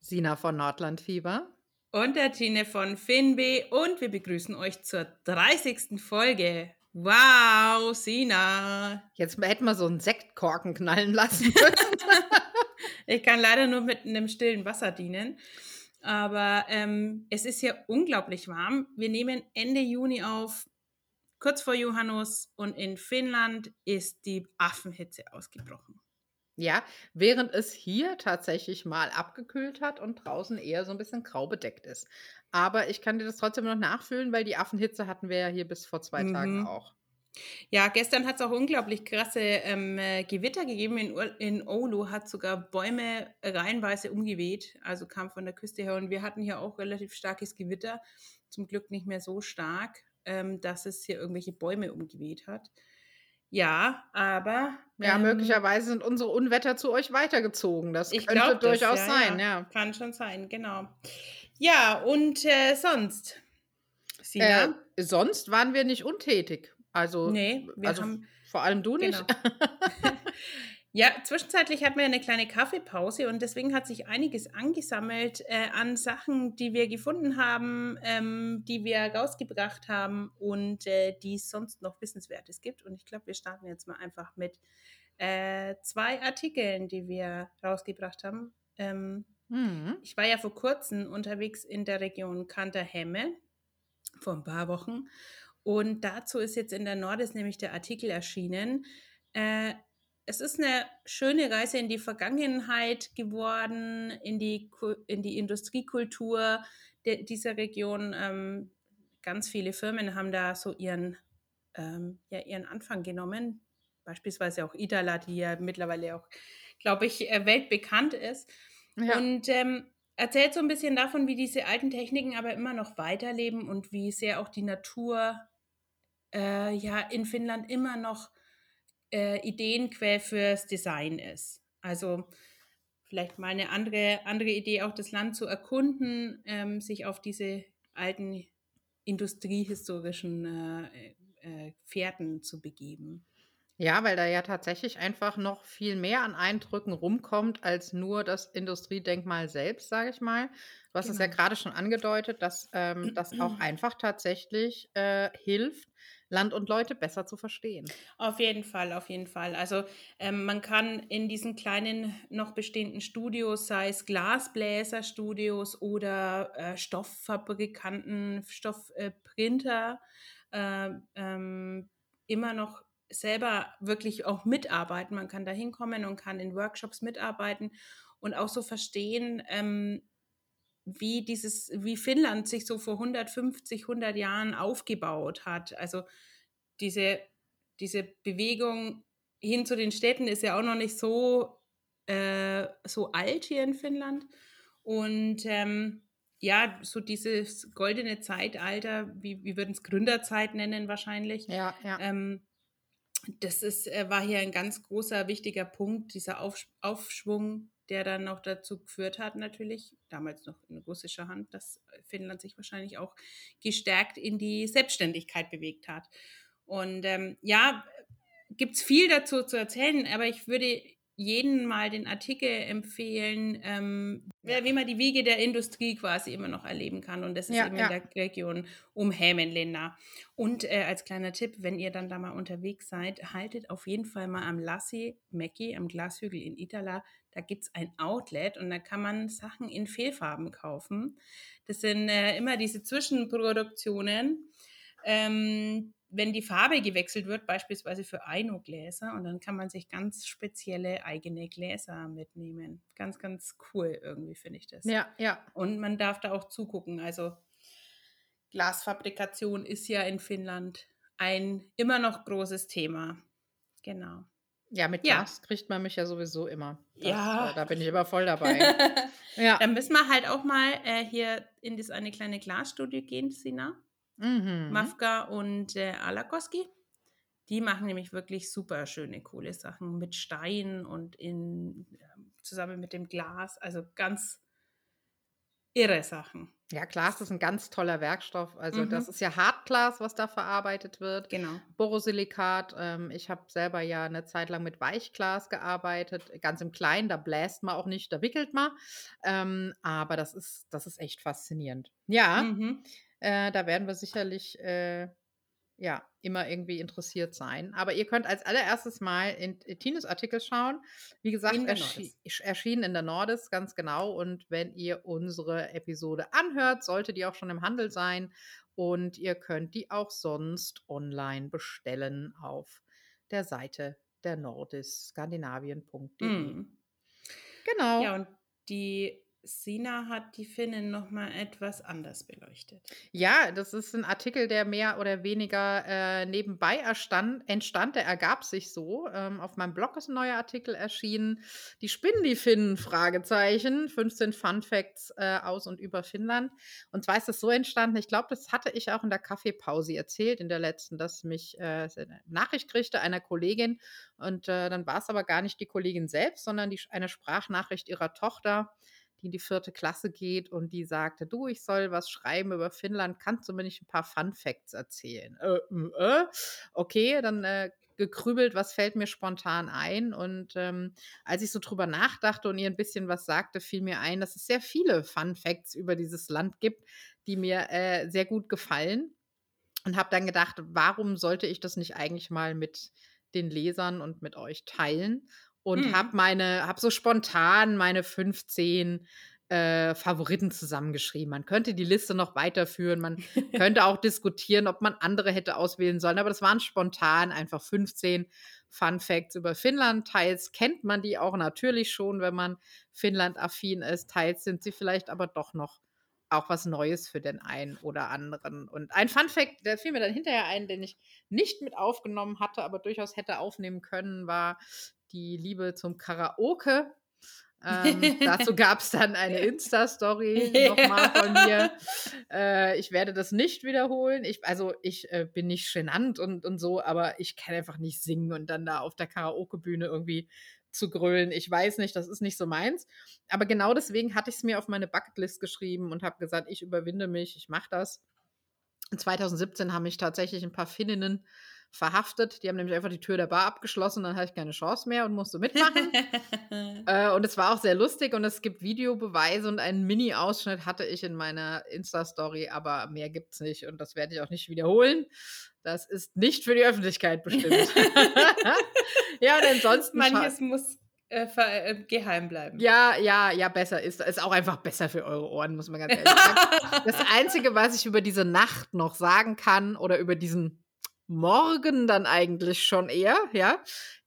Sina von Nordlandfieber. Und der Tine von Finbe. Und wir begrüßen euch zur 30. Folge. Wow, Sina. Jetzt hätten wir so einen Sektkorken knallen lassen müssen. ich kann leider nur mit einem stillen Wasser dienen. Aber ähm, es ist hier unglaublich warm. Wir nehmen Ende Juni auf, kurz vor Johannes. Und in Finnland ist die Affenhitze ausgebrochen. Ja, während es hier tatsächlich mal abgekühlt hat und draußen eher so ein bisschen grau bedeckt ist. Aber ich kann dir das trotzdem noch nachfühlen, weil die Affenhitze hatten wir ja hier bis vor zwei mhm. Tagen auch. Ja, gestern hat es auch unglaublich krasse ähm, äh, Gewitter gegeben. In, in Oulu hat sogar Bäume reihenweise umgeweht, also kam von der Küste her. Und wir hatten hier auch relativ starkes Gewitter. Zum Glück nicht mehr so stark, ähm, dass es hier irgendwelche Bäume umgeweht hat. Ja, aber. Ja, ähm, möglicherweise sind unsere Unwetter zu euch weitergezogen. Das könnte glaub, durchaus das, ja, sein, ja. ja. Kann schon sein, genau. Ja, und äh, sonst? Äh, sonst waren wir nicht untätig. Also, nee, also haben, vor allem du nicht. Ja, zwischenzeitlich hatten wir eine kleine Kaffeepause und deswegen hat sich einiges angesammelt äh, an Sachen, die wir gefunden haben, ähm, die wir rausgebracht haben und äh, die es sonst noch Wissenswertes gibt. Und ich glaube, wir starten jetzt mal einfach mit äh, zwei Artikeln, die wir rausgebracht haben. Ähm, mhm. Ich war ja vor kurzem unterwegs in der Region Kanterhemme, vor ein paar Wochen. Und dazu ist jetzt in der Nordis nämlich der Artikel erschienen äh, es ist eine schöne Reise in die Vergangenheit geworden, in die, in die Industriekultur de, dieser Region. Ähm, ganz viele Firmen haben da so ihren, ähm, ja, ihren Anfang genommen. Beispielsweise auch Idala, die ja mittlerweile auch, glaube ich, äh, weltbekannt ist. Ja. Und ähm, erzählt so ein bisschen davon, wie diese alten Techniken aber immer noch weiterleben und wie sehr auch die Natur äh, ja in Finnland immer noch äh, Ideenquell fürs Design ist. Also vielleicht mal eine andere, andere Idee, auch das Land zu erkunden, ähm, sich auf diese alten industriehistorischen äh, äh, Fährten zu begeben. Ja, weil da ja tatsächlich einfach noch viel mehr an Eindrücken rumkommt als nur das Industriedenkmal selbst, sage ich mal. Du hast es ja genau. gerade schon angedeutet, dass ähm, das auch einfach tatsächlich äh, hilft, Land und Leute besser zu verstehen. Auf jeden Fall, auf jeden Fall. Also ähm, man kann in diesen kleinen noch bestehenden Studios, sei es Glasbläserstudios oder äh, Stofffabrikanten, Stoffprinter, äh, ähm, immer noch selber wirklich auch mitarbeiten. Man kann da hinkommen und kann in Workshops mitarbeiten und auch so verstehen, ähm, wie dieses, wie Finnland sich so vor 150, 100 Jahren aufgebaut hat. Also diese, diese Bewegung hin zu den Städten ist ja auch noch nicht so, äh, so alt hier in Finnland. Und ähm, ja, so dieses goldene Zeitalter, wie, wie würden es Gründerzeit nennen wahrscheinlich. Ja, ja. Ähm, das ist, äh, war hier ein ganz großer, wichtiger Punkt, dieser Auf, Aufschwung der dann noch dazu geführt hat, natürlich, damals noch in russischer Hand, dass Finnland sich wahrscheinlich auch gestärkt in die Selbstständigkeit bewegt hat. Und ähm, ja, gibt es viel dazu zu erzählen, aber ich würde jeden mal den Artikel empfehlen, ähm, ja. wie man die Wiege der Industrie quasi immer noch erleben kann. Und das ist ja, eben ja. in der Region um Hämenländer. Und äh, als kleiner Tipp, wenn ihr dann da mal unterwegs seid, haltet auf jeden Fall mal am Lassi Mecki, am Glashügel in Itala. Da gibt es ein Outlet und da kann man Sachen in Fehlfarben kaufen. Das sind äh, immer diese Zwischenproduktionen. Ähm, wenn die Farbe gewechselt wird, beispielsweise für Aino-Gläser, und dann kann man sich ganz spezielle eigene Gläser mitnehmen. Ganz, ganz cool irgendwie, finde ich das. Ja, ja. Und man darf da auch zugucken. Also Glasfabrikation ist ja in Finnland ein immer noch großes Thema. Genau. Ja, mit Ja. Glas kriegt man mich ja sowieso immer. Das, Ja. äh, da bin ich immer voll dabei. Ja. Dann müssen wir halt auch mal äh, hier in das eine kleine Glasstudio gehen, Sina. Mhm. Mafka und äh, Alakoski. Die machen nämlich wirklich super schöne, coole Sachen mit Stein und in, ähm, zusammen mit dem Glas. Also ganz irre Sachen. Ja, Glas ist ein ganz toller Werkstoff. Also Mhm. das ist ja Hartglas, was da verarbeitet wird. Genau. Borosilikat. Ähm, ich habe selber ja eine Zeit lang mit Weichglas gearbeitet, ganz im Kleinen. Da bläst man auch nicht, da wickelt man. Ähm, aber das ist, das ist echt faszinierend. Ja, Mhm. Äh, da werden wir sicherlich äh, ja immer irgendwie interessiert sein. Aber ihr könnt als allererstes mal in, in Tines Artikel schauen. Wie gesagt, In erschi erschienen in der Nordis, ganz genau. Und wenn ihr unsere Episode anhört, sollte die auch schon im Handel sein. Und ihr könnt die auch sonst online bestellen auf der Seite der Nordis, skandinavien.de. Mhm. Genau. Ja, und die Sina hat die Finnen nochmal etwas anders beleuchtet. Ja, das ist ein Artikel, der mehr oder weniger äh, nebenbei erstand, entstand. Der ergab sich so. Ähm, auf meinem Blog ist ein neuer Artikel erschienen. Die spinnen die Finnen? Fragezeichen. 15 Fun Facts äh, aus und über Finnland. Und zwar ist das so entstanden. Ich glaube, das hatte ich auch in der Kaffeepause erzählt, in der letzten, dass mich äh, eine Nachricht kriegte einer Kollegin. Und äh, dann war es aber gar nicht die Kollegin selbst, sondern die, eine Sprachnachricht ihrer Tochter die in die vierte Klasse geht und die sagte, du, ich soll was schreiben über Finnland, kannst du mir nicht ein paar Fun Facts erzählen? Äh, äh, okay, dann äh, gekrübelt, was fällt mir spontan ein? Und ähm, als ich so drüber nachdachte und ihr ein bisschen was sagte, fiel mir ein, dass es sehr viele Fun Facts über dieses Land gibt, die mir äh, sehr gut gefallen. Und habe dann gedacht, warum sollte ich das nicht eigentlich mal mit den Lesern und mit euch teilen? Und Mhm. habe meine, habe so spontan meine 15 äh, Favoriten zusammengeschrieben. Man könnte die Liste noch weiterführen, man könnte auch diskutieren, ob man andere hätte auswählen sollen, aber das waren spontan einfach 15 Fun Facts über Finnland. Teils kennt man die auch natürlich schon, wenn man Finnland-affin ist, teils sind sie vielleicht aber doch noch auch was Neues für den einen oder anderen. Und ein Fun Fact, der fiel mir dann hinterher ein, den ich nicht mit aufgenommen hatte, aber durchaus hätte aufnehmen können, war die Liebe zum Karaoke. Ähm, dazu gab es dann eine Insta-Story nochmal von mir. Äh, ich werde das nicht wiederholen. Ich, also ich äh, bin nicht genannt und, und so, aber ich kann einfach nicht singen und dann da auf der Karaoke-Bühne irgendwie zu grölen. Ich weiß nicht, das ist nicht so meins. Aber genau deswegen hatte ich es mir auf meine Bucketlist geschrieben und habe gesagt, ich überwinde mich, ich mache das. Und 2017 haben mich tatsächlich ein paar Finninnen verhaftet. Die haben nämlich einfach die Tür der Bar abgeschlossen, dann hatte ich keine Chance mehr und musste mitmachen. äh, und es war auch sehr lustig und es gibt Videobeweise und einen Mini-Ausschnitt hatte ich in meiner Insta-Story, aber mehr gibt es nicht und das werde ich auch nicht wiederholen. Das ist nicht für die Öffentlichkeit bestimmt. ja, und ansonsten. Manches muss äh, äh, geheim bleiben. Ja, ja, ja, besser ist. Ist auch einfach besser für eure Ohren, muss man ganz ehrlich sagen. das Einzige, was ich über diese Nacht noch sagen kann oder über diesen Morgen dann eigentlich schon eher, ja,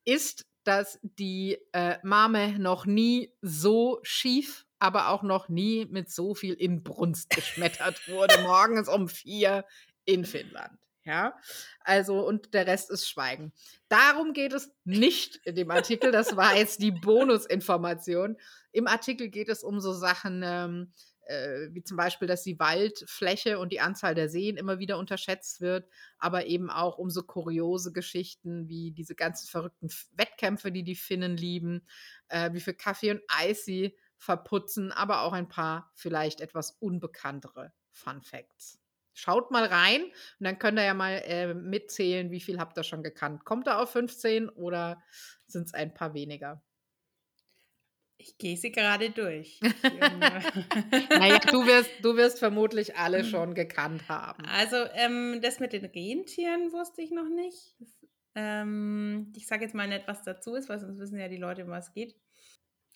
ist, dass die äh, Mame noch nie so schief, aber auch noch nie mit so viel Inbrunst geschmettert wurde. Morgens um vier in Finnland. Ja, also und der Rest ist Schweigen. Darum geht es nicht in dem Artikel. Das war jetzt die Bonusinformation. Im Artikel geht es um so Sachen ähm, äh, wie zum Beispiel, dass die Waldfläche und die Anzahl der Seen immer wieder unterschätzt wird, aber eben auch um so kuriose Geschichten wie diese ganzen verrückten Wettkämpfe, die die Finnen lieben, äh, wie viel Kaffee und Eis sie verputzen, aber auch ein paar vielleicht etwas unbekanntere Fun Facts. Schaut mal rein und dann könnt ihr ja mal äh, mitzählen, wie viel habt ihr schon gekannt. Kommt ihr auf 15 oder sind es ein paar weniger? Ich gehe sie gerade durch. Naja, du wirst, du wirst vermutlich alle schon gekannt haben. Also, ähm, das mit den Rentieren wusste ich noch nicht. Das, ähm, ich sage jetzt mal nicht, was dazu ist, weil sonst wissen ja die Leute, um was es geht.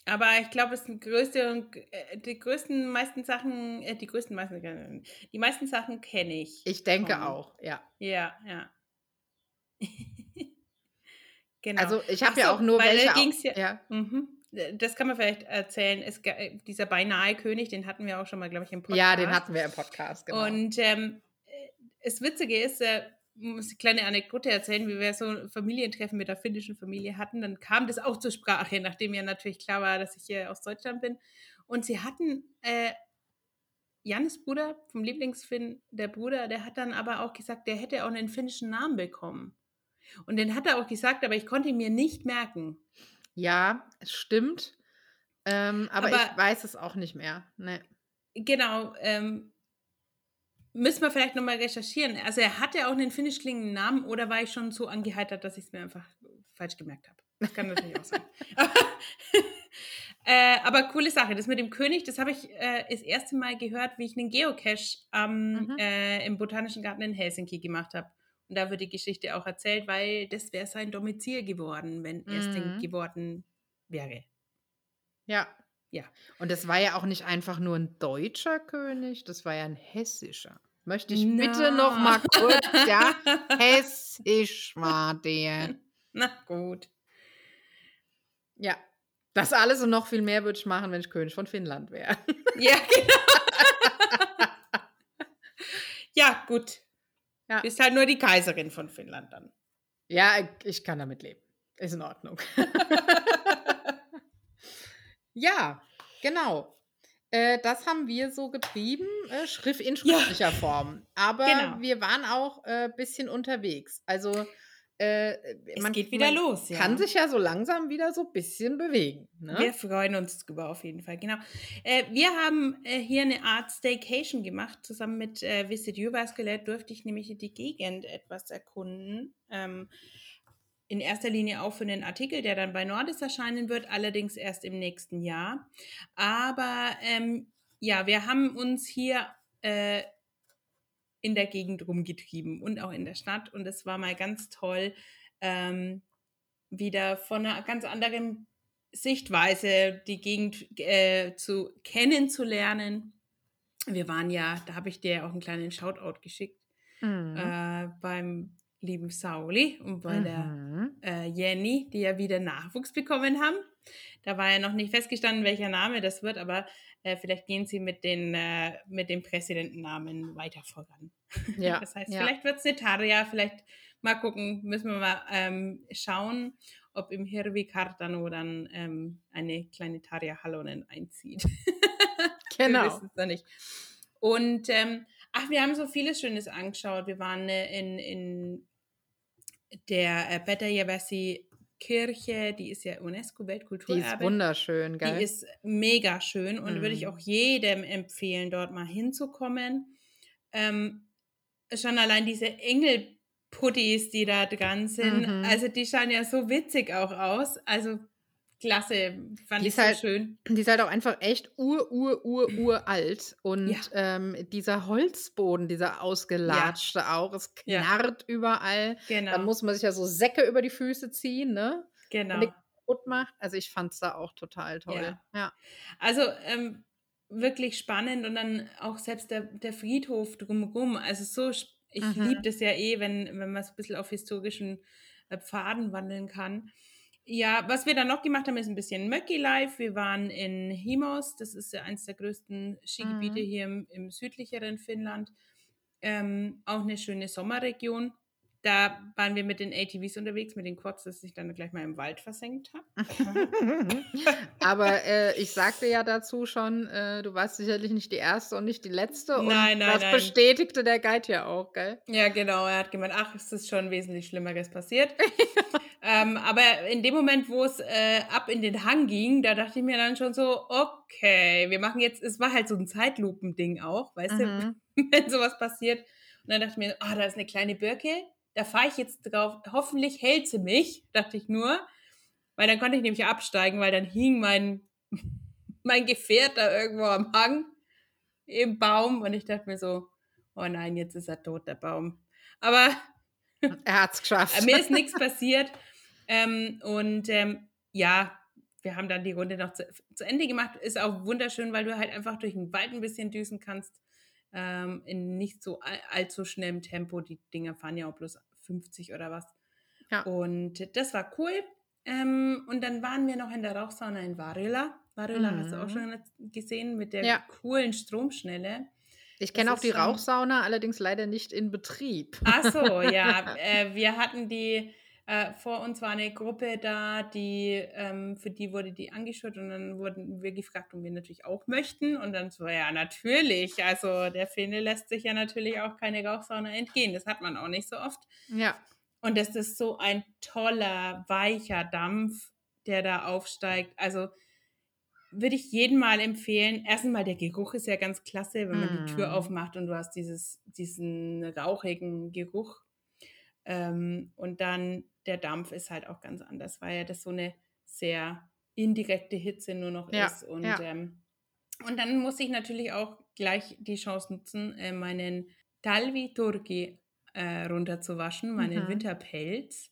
Aber ich glaube, es sind größte und äh, die größten meisten Sachen, äh, die größten meisten, äh, die meisten Sachen kenne ich. Ich denke schon. auch, ja. Ja, ja. genau. Also ich habe ja auch nur weil welche. ging's ja- ja. Mhm. Das kann man vielleicht erzählen. Es, äh, dieser beinahe König, den hatten wir auch schon mal, glaube ich, im Podcast. ja, den hatten wir im Podcast, genau. Und ähm, äh, das Witzige ist, äh, muss eine kleine Anekdote erzählen, wie wir so ein Familientreffen mit der finnischen Familie hatten. Dann kam das auch zur Sprache, nachdem ja natürlich klar war, dass ich hier aus Deutschland bin. Und sie hatten äh, Jannes Bruder vom Lieblingsfinn, der Bruder, der hat dann aber auch gesagt, der hätte auch einen finnischen Namen bekommen. Und den hat er auch gesagt, aber ich konnte ihn mir nicht merken. Ja, es stimmt. Ähm, aber, aber, ich weiß es auch nicht mehr. Nee. Genau. Ähm, müssen wir vielleicht nochmal recherchieren. Also er hatte auch einen finnisch klingenden Namen oder war ich schon so angeheitert, dass ich es mir einfach falsch gemerkt habe? Das kann natürlich auch sein. äh, aber coole Sache. Das mit dem König, das habe ich äh, das erste Mal gehört, wie ich einen Geocache ähm, mhm. äh, im Botanischen Garten in Helsinki gemacht habe. Und da wird die Geschichte auch erzählt, weil das wäre sein Domizil geworden, wenn mhm. er es denn geworden wäre. Ja. Ja. Und das war ja auch nicht einfach nur ein deutscher König, das war ja ein hessischer. Möchte ich Na. bitte noch mal kurz, ja? Hessisch war der. Na gut. Ja. Das alles und noch viel mehr würde ich machen, wenn ich König von Finnland wäre. Ja, genau. ja, gut. Ja. Bist halt nur die Kaiserin von Finnland dann. Ja, ich kann damit leben. Ist in Ordnung. ja, genau. Äh, das haben wir so getrieben, äh, Schrift in schriftlicher ja. Form. Aber genau. wir waren auch ein äh, bisschen unterwegs. Also äh, es man, geht wieder los. Ja. Kann sich ja so langsam wieder so ein bisschen bewegen. Ne? Wir freuen uns drüber auf jeden Fall, genau. Äh, wir haben äh, hier eine Art Staycation gemacht. Zusammen mit äh, Visit Uvascular durfte ich nämlich die Gegend etwas erkunden. Ähm, in erster Linie auch für den Artikel, der dann bei Nordis erscheinen wird, allerdings erst im nächsten Jahr. Aber ähm, ja, wir haben uns hier äh, in der Gegend rumgetrieben und auch in der Stadt. Und es war mal ganz toll, ähm, wieder von einer ganz anderen Sichtweise die Gegend äh, zu kennenzulernen. Wir waren ja, da habe ich dir auch einen kleinen Shoutout geschickt, mhm. äh, beim lieben Sauli und bei mhm. der äh, Jenny, die ja wieder Nachwuchs bekommen haben. Da war ja noch nicht festgestanden, welcher Name das wird, aber äh, vielleicht gehen sie mit den, äh, mit dem Präsidentennamen weiter voran. Ja. Das heißt, ja. vielleicht wird es eine Taria, vielleicht mal gucken, müssen wir mal ähm, schauen, ob im Hirvi Cardano dann ähm, eine kleine Taria Hallonen einzieht. genau. wir wissen es noch nicht. Und ähm, ach, wir haben so vieles Schönes angeschaut. Wir waren äh, in, in der äh, Beta Yavasi Kirche, die ist ja UNESCO-Weltkulturerbe. Die ist wunderschön, geil. Die ist mega schön und mhm. würde ich mhm. auch jedem empfehlen, dort mal hinzukommen. Ähm, schon allein diese Engelputtis, die da dran sind, mhm. also die schauen ja so witzig auch aus. Also klasse, fand die ich so halt, schön. Die ist halt auch einfach echt ur, ur, ur, uralt. Und ja. ähm, dieser Holzboden, dieser ausgelatschte ja. auch, es knarrt ja. überall. Genau. Dann muss man sich ja so Säcke über die Füße ziehen, ne? Genau. kaputt macht. Also ich fand es da auch total toll. Ja. Also ähm, wirklich spannend und dann auch selbst der, der Friedhof drumherum. Also so, ich mhm. liebe das ja eh, wenn, wenn man so ein bisschen auf historischen äh, Pfaden wandeln kann. Ja, was wir dann noch gemacht haben, ist ein bisschen Möcki Life. Wir waren in Himos, das ist ja eines der größten Skigebiete mhm. hier im, im, südlicheren Finnland. Ähm, auch eine schöne Sommerregion. Da waren wir mit den ATVs unterwegs, mit den Quads, dass ich dann gleich mal im Wald versenkt habe. Aber äh, ich sagte ja dazu schon, äh, du warst sicherlich nicht die erste und nicht die letzte. Und nein, nein, das nein. bestätigte der Guide ja auch, gell? Ja, genau. Er hat gemeint, ach, es ist schon wesentlich Schlimmeres passiert. ähm, aber in dem Moment, wo es äh, ab in den Hang ging, da dachte ich mir dann schon so, okay, wir machen jetzt, es war halt so ein Zeitlupending auch, weißt mhm. du, wenn sowas passiert. Und dann dachte ich mir, ah, oh, da ist eine kleine Birke, da fahre ich jetzt drauf, hoffentlich hält sie mich, dachte ich nur, weil dann konnte ich nämlich absteigen, weil dann hing mein, mein Gefährt da irgendwo am Hang im Baum und ich dachte mir so, oh nein, jetzt ist er tot, der Baum. Aber er hat es geschafft. mir ist nichts passiert. Ähm, und ähm, ja, wir haben dann die Runde noch zu, zu, Ende gemacht. Ist auch wunderschön, weil du halt einfach durch den Wald ein bisschen düsen kannst. Ähm, in nicht so all, allzu schnellem Tempo. Die Dinger fahren ja auch bloß 50 oder was. Ja. Und das war cool. Ähm, und dann waren wir noch in der Rauchsauna in Varela. Varela mhm. hast du auch mhm. schon gesehen mit der ja. coolen Stromschnelle. Ich kenne auch die. Rauchsauna, allerdings leider nicht in Betrieb. Ach so, ja. äh, wir hatten die, äh, vor uns war eine Gruppe da, die, ähm, für die wurde die angeschaut und dann wurden wir gefragt, ob wir natürlich auch möchten. Und dann so, ja, natürlich. Also der Fene lässt sich ja natürlich auch keine Rauchsauna entgehen. Das hat man auch nicht so oft. Ja. Und das ist so ein toller, weicher Dampf, der da aufsteigt. Also würde ich jedem mal empfehlen. Erstens mal, der Geruch ist ja ganz klasse, wenn man mm. die Tür mm. aufmacht und du hast dieses, diesen rauchigen Geruch. Ähm, und dann der Dampf ist halt auch ganz anders, weil ja das so eine sehr indirekte Hitze nur noch ja, ist. Und, ja. ähm, und dann muss ich natürlich auch gleich die Chance nutzen, äh, meinen Talvi Turki äh, runterzuwaschen, meinen mhm. Winterpelz.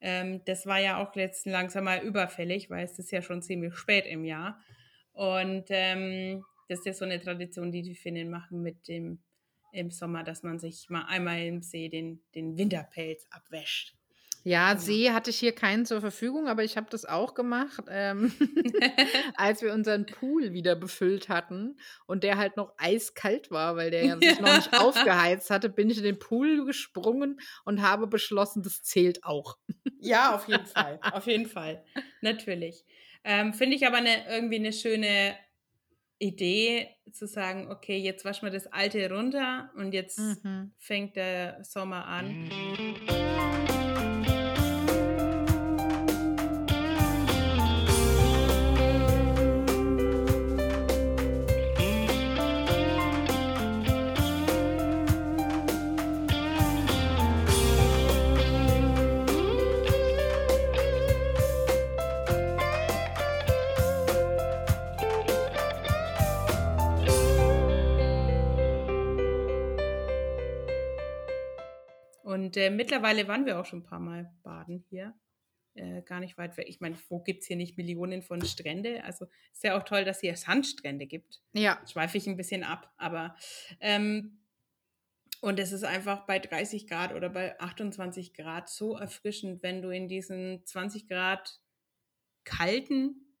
Ähm, das war ja auch jetzt langsam mal überfällig, weil es ist ja schon ziemlich spät im Jahr. Und ähm, das ist ja so eine Tradition, die die Finnen machen mit dem im Sommer, dass man sich mal einmal im See den, den Winterpelz abwäscht. Ja, See hatte ich hier keinen zur Verfügung, aber ich habe das auch gemacht, ähm, als wir unseren Pool wieder befüllt hatten und der halt noch eiskalt war, weil der ja sich noch nicht aufgeheizt hatte, bin ich in den Pool gesprungen und habe beschlossen, das zählt auch. Ja, auf jeden Fall, auf jeden Fall, natürlich. Ähm, Finde ich aber eine, irgendwie eine schöne Idee zu sagen, okay, jetzt waschen wir das Alte runter und jetzt mhm. fängt der Sommer an. Und äh, mittlerweile waren wir auch schon ein paar Mal baden hier. Äh, gar nicht weit weg. Ich meine, wo gibt es hier nicht Millionen von Strände? Also ist ja auch toll, dass es hier Sandstrände gibt. Ja. Schweife ich ein bisschen ab, aber ähm, und es ist einfach bei 30 Grad oder bei 28 Grad so erfrischend, wenn du in diesen 20 Grad kalten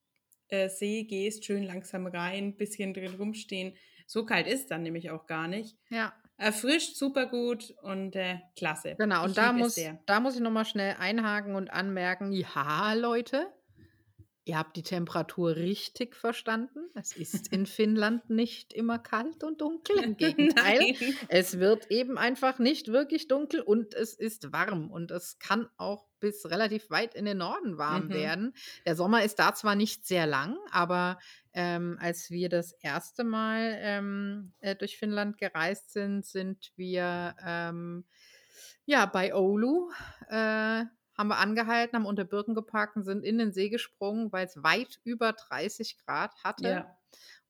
äh, See gehst, schön langsam rein, bisschen drin rumstehen. So kalt ist dann nämlich auch gar nicht. Ja. Erfrischt, super gut und äh, klasse. Genau, und ich da muss, da muss ich nochmal schnell einhaken und anmerken, ja, Leute, ihr habt die Temperatur richtig verstanden. Es ist in Finnland nicht immer kalt und dunkel. Im Gegenteil, es wird eben einfach nicht wirklich dunkel und es ist warm und es kann auch bis relativ weit in den Norden warm mhm. werden. Der Sommer ist da zwar nicht sehr lang, aber ähm, als wir das erste Mal ähm, äh, durch Finnland gereist sind, sind wir ähm, ja bei Oulu. Äh, haben wir angehalten, haben unter Birken geparkt und sind in den See gesprungen, weil es weit über 30 Grad hatte. Ja.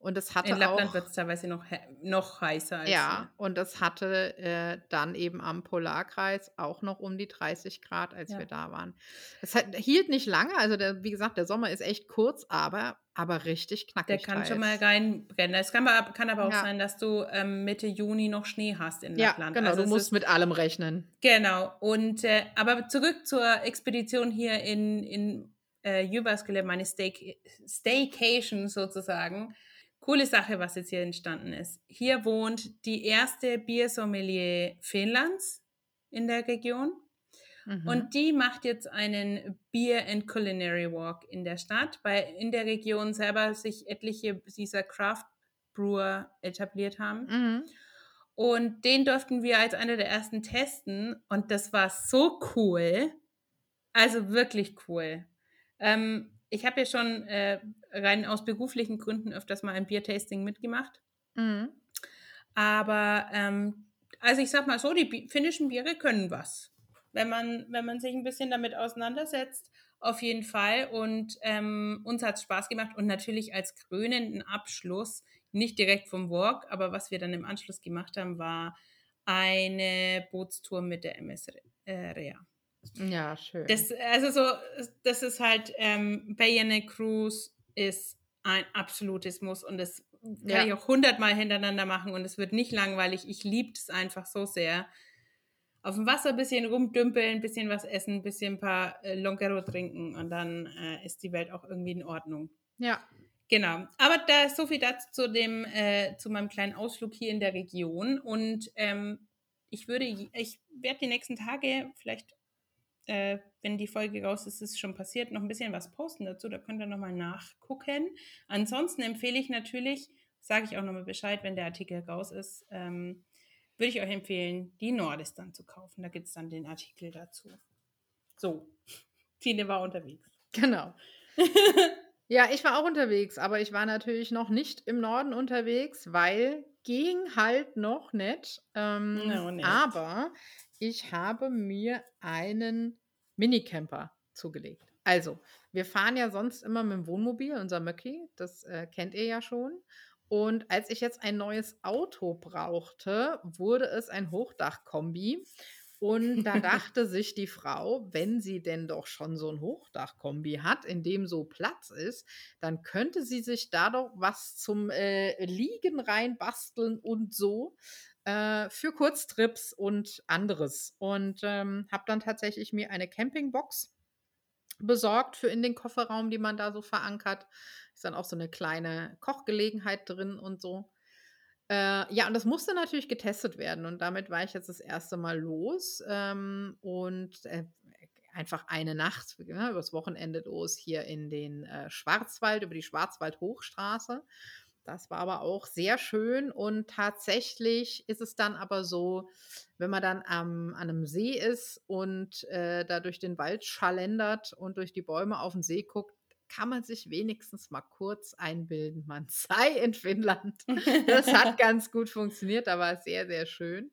Und es hatte In Lappland wird es teilweise noch, noch heißer. Als ja, hier. und es hatte äh, dann eben am Polarkreis auch noch um die 30 Grad, als ja. wir da waren. Es hat, hielt nicht lange, also der, wie gesagt, der Sommer ist echt kurz, aber, aber richtig knackig. Der kann heiß. schon mal reinbrennen. Es kann, kann aber auch ja. sein, dass du ähm, Mitte Juni noch Schnee hast in Lappland. Ja, genau, also du musst ist, mit allem rechnen. Genau, und äh, aber zurück zur Expedition hier in, in äh, Jyväskylä, meine Stay Staycation sozusagen. Coole Sache, was jetzt hier entstanden ist. Hier wohnt die erste Biersommelier Finnlands in der Region. Mhm. Und die macht jetzt einen Beer and Culinary Walk in der Stadt, weil in der Region selber sich etliche dieser Craft Brewer etabliert haben. Mhm. Und den durften wir als einer der ersten testen und das war so cool. Also wirklich cool. Ähm, ich habe ja schon äh, rein aus beruflichen Gründen öfters mal ein Biertasting mitgemacht. Mhm. Aber ähm, also ich sag mal so, die Bi finnischen Biere können was. Wenn man, wenn man sich ein bisschen damit auseinandersetzt, auf jeden Fall. Und ähm, uns hat es Spaß gemacht und natürlich als krönenden Abschluss, nicht direkt vom Walk, aber was wir dann im Anschluss gemacht haben, war eine Bootstour mit der MS Rea. Ja, schön. Das, also so, das ist halt, ähm, Bayane Cruise ist ein absolutes Muss und das kann ja. ich auch hundertmal hintereinander machen und es wird nicht langweilig. Ich liebe es einfach so sehr. Auf dem Wasser ein bisschen rumdümpeln, ein bisschen was essen, ein bisschen ein paar äh, Lonkero trinken und dann äh, ist die Welt auch irgendwie in Ordnung. Ja. Genau, aber da ist so viel dazu zu dem, äh, zu meinem kleinen Ausflug hier in der Region. Und ähm, ich würde, ich werde die nächsten Tage, vielleicht, äh, wenn die Folge raus ist, ist schon passiert, noch ein bisschen was posten dazu. Da könnt ihr nochmal nachgucken. Ansonsten empfehle ich natürlich, sage ich auch nochmal Bescheid, wenn der Artikel raus ist, ähm, würde ich euch empfehlen, die Nordis dann zu kaufen. Da gibt es dann den Artikel dazu. So, Tine war unterwegs. Genau. Ja, ich war auch unterwegs, aber ich war natürlich noch nicht im Norden unterwegs, weil ging halt noch nicht. Ähm, No, nicht. aber ich habe mir einen Minicamper zugelegt. Also, wir fahren ja sonst immer mit dem Wohnmobil, unser Möcki, das äh, kennt ihr ja schon. Und als ich jetzt ein neues Auto brauchte, wurde es ein Hochdachkombi. Und da dachte sich die Frau, wenn sie denn doch schon so ein Hochdachkombi hat, in dem so Platz ist, dann könnte sie sich da doch was zum äh, Liegen reinbasteln und so äh, für Kurztrips und anderes. Und ähm, habe dann tatsächlich mir eine Campingbox besorgt für in den Kofferraum, die man da so verankert. Ist dann auch so eine kleine Kochgelegenheit drin und so. Äh, ja, und das musste natürlich getestet werden. Und damit war ich jetzt das erste Mal los. Ähm, und äh, einfach eine Nacht, ne, übers Wochenende los hier in den äh, Schwarzwald, über die Schwarzwald-Hochstraße. Das war aber auch sehr schön. Und tatsächlich ist es dann aber so, wenn man dann am, an einem See ist und äh, da durch den Wald schalendert und durch die Bäume auf den See guckt, kann man sich wenigstens mal kurz einbilden, man sei in Finnland. Das hat ganz gut funktioniert, da war es sehr, sehr schön.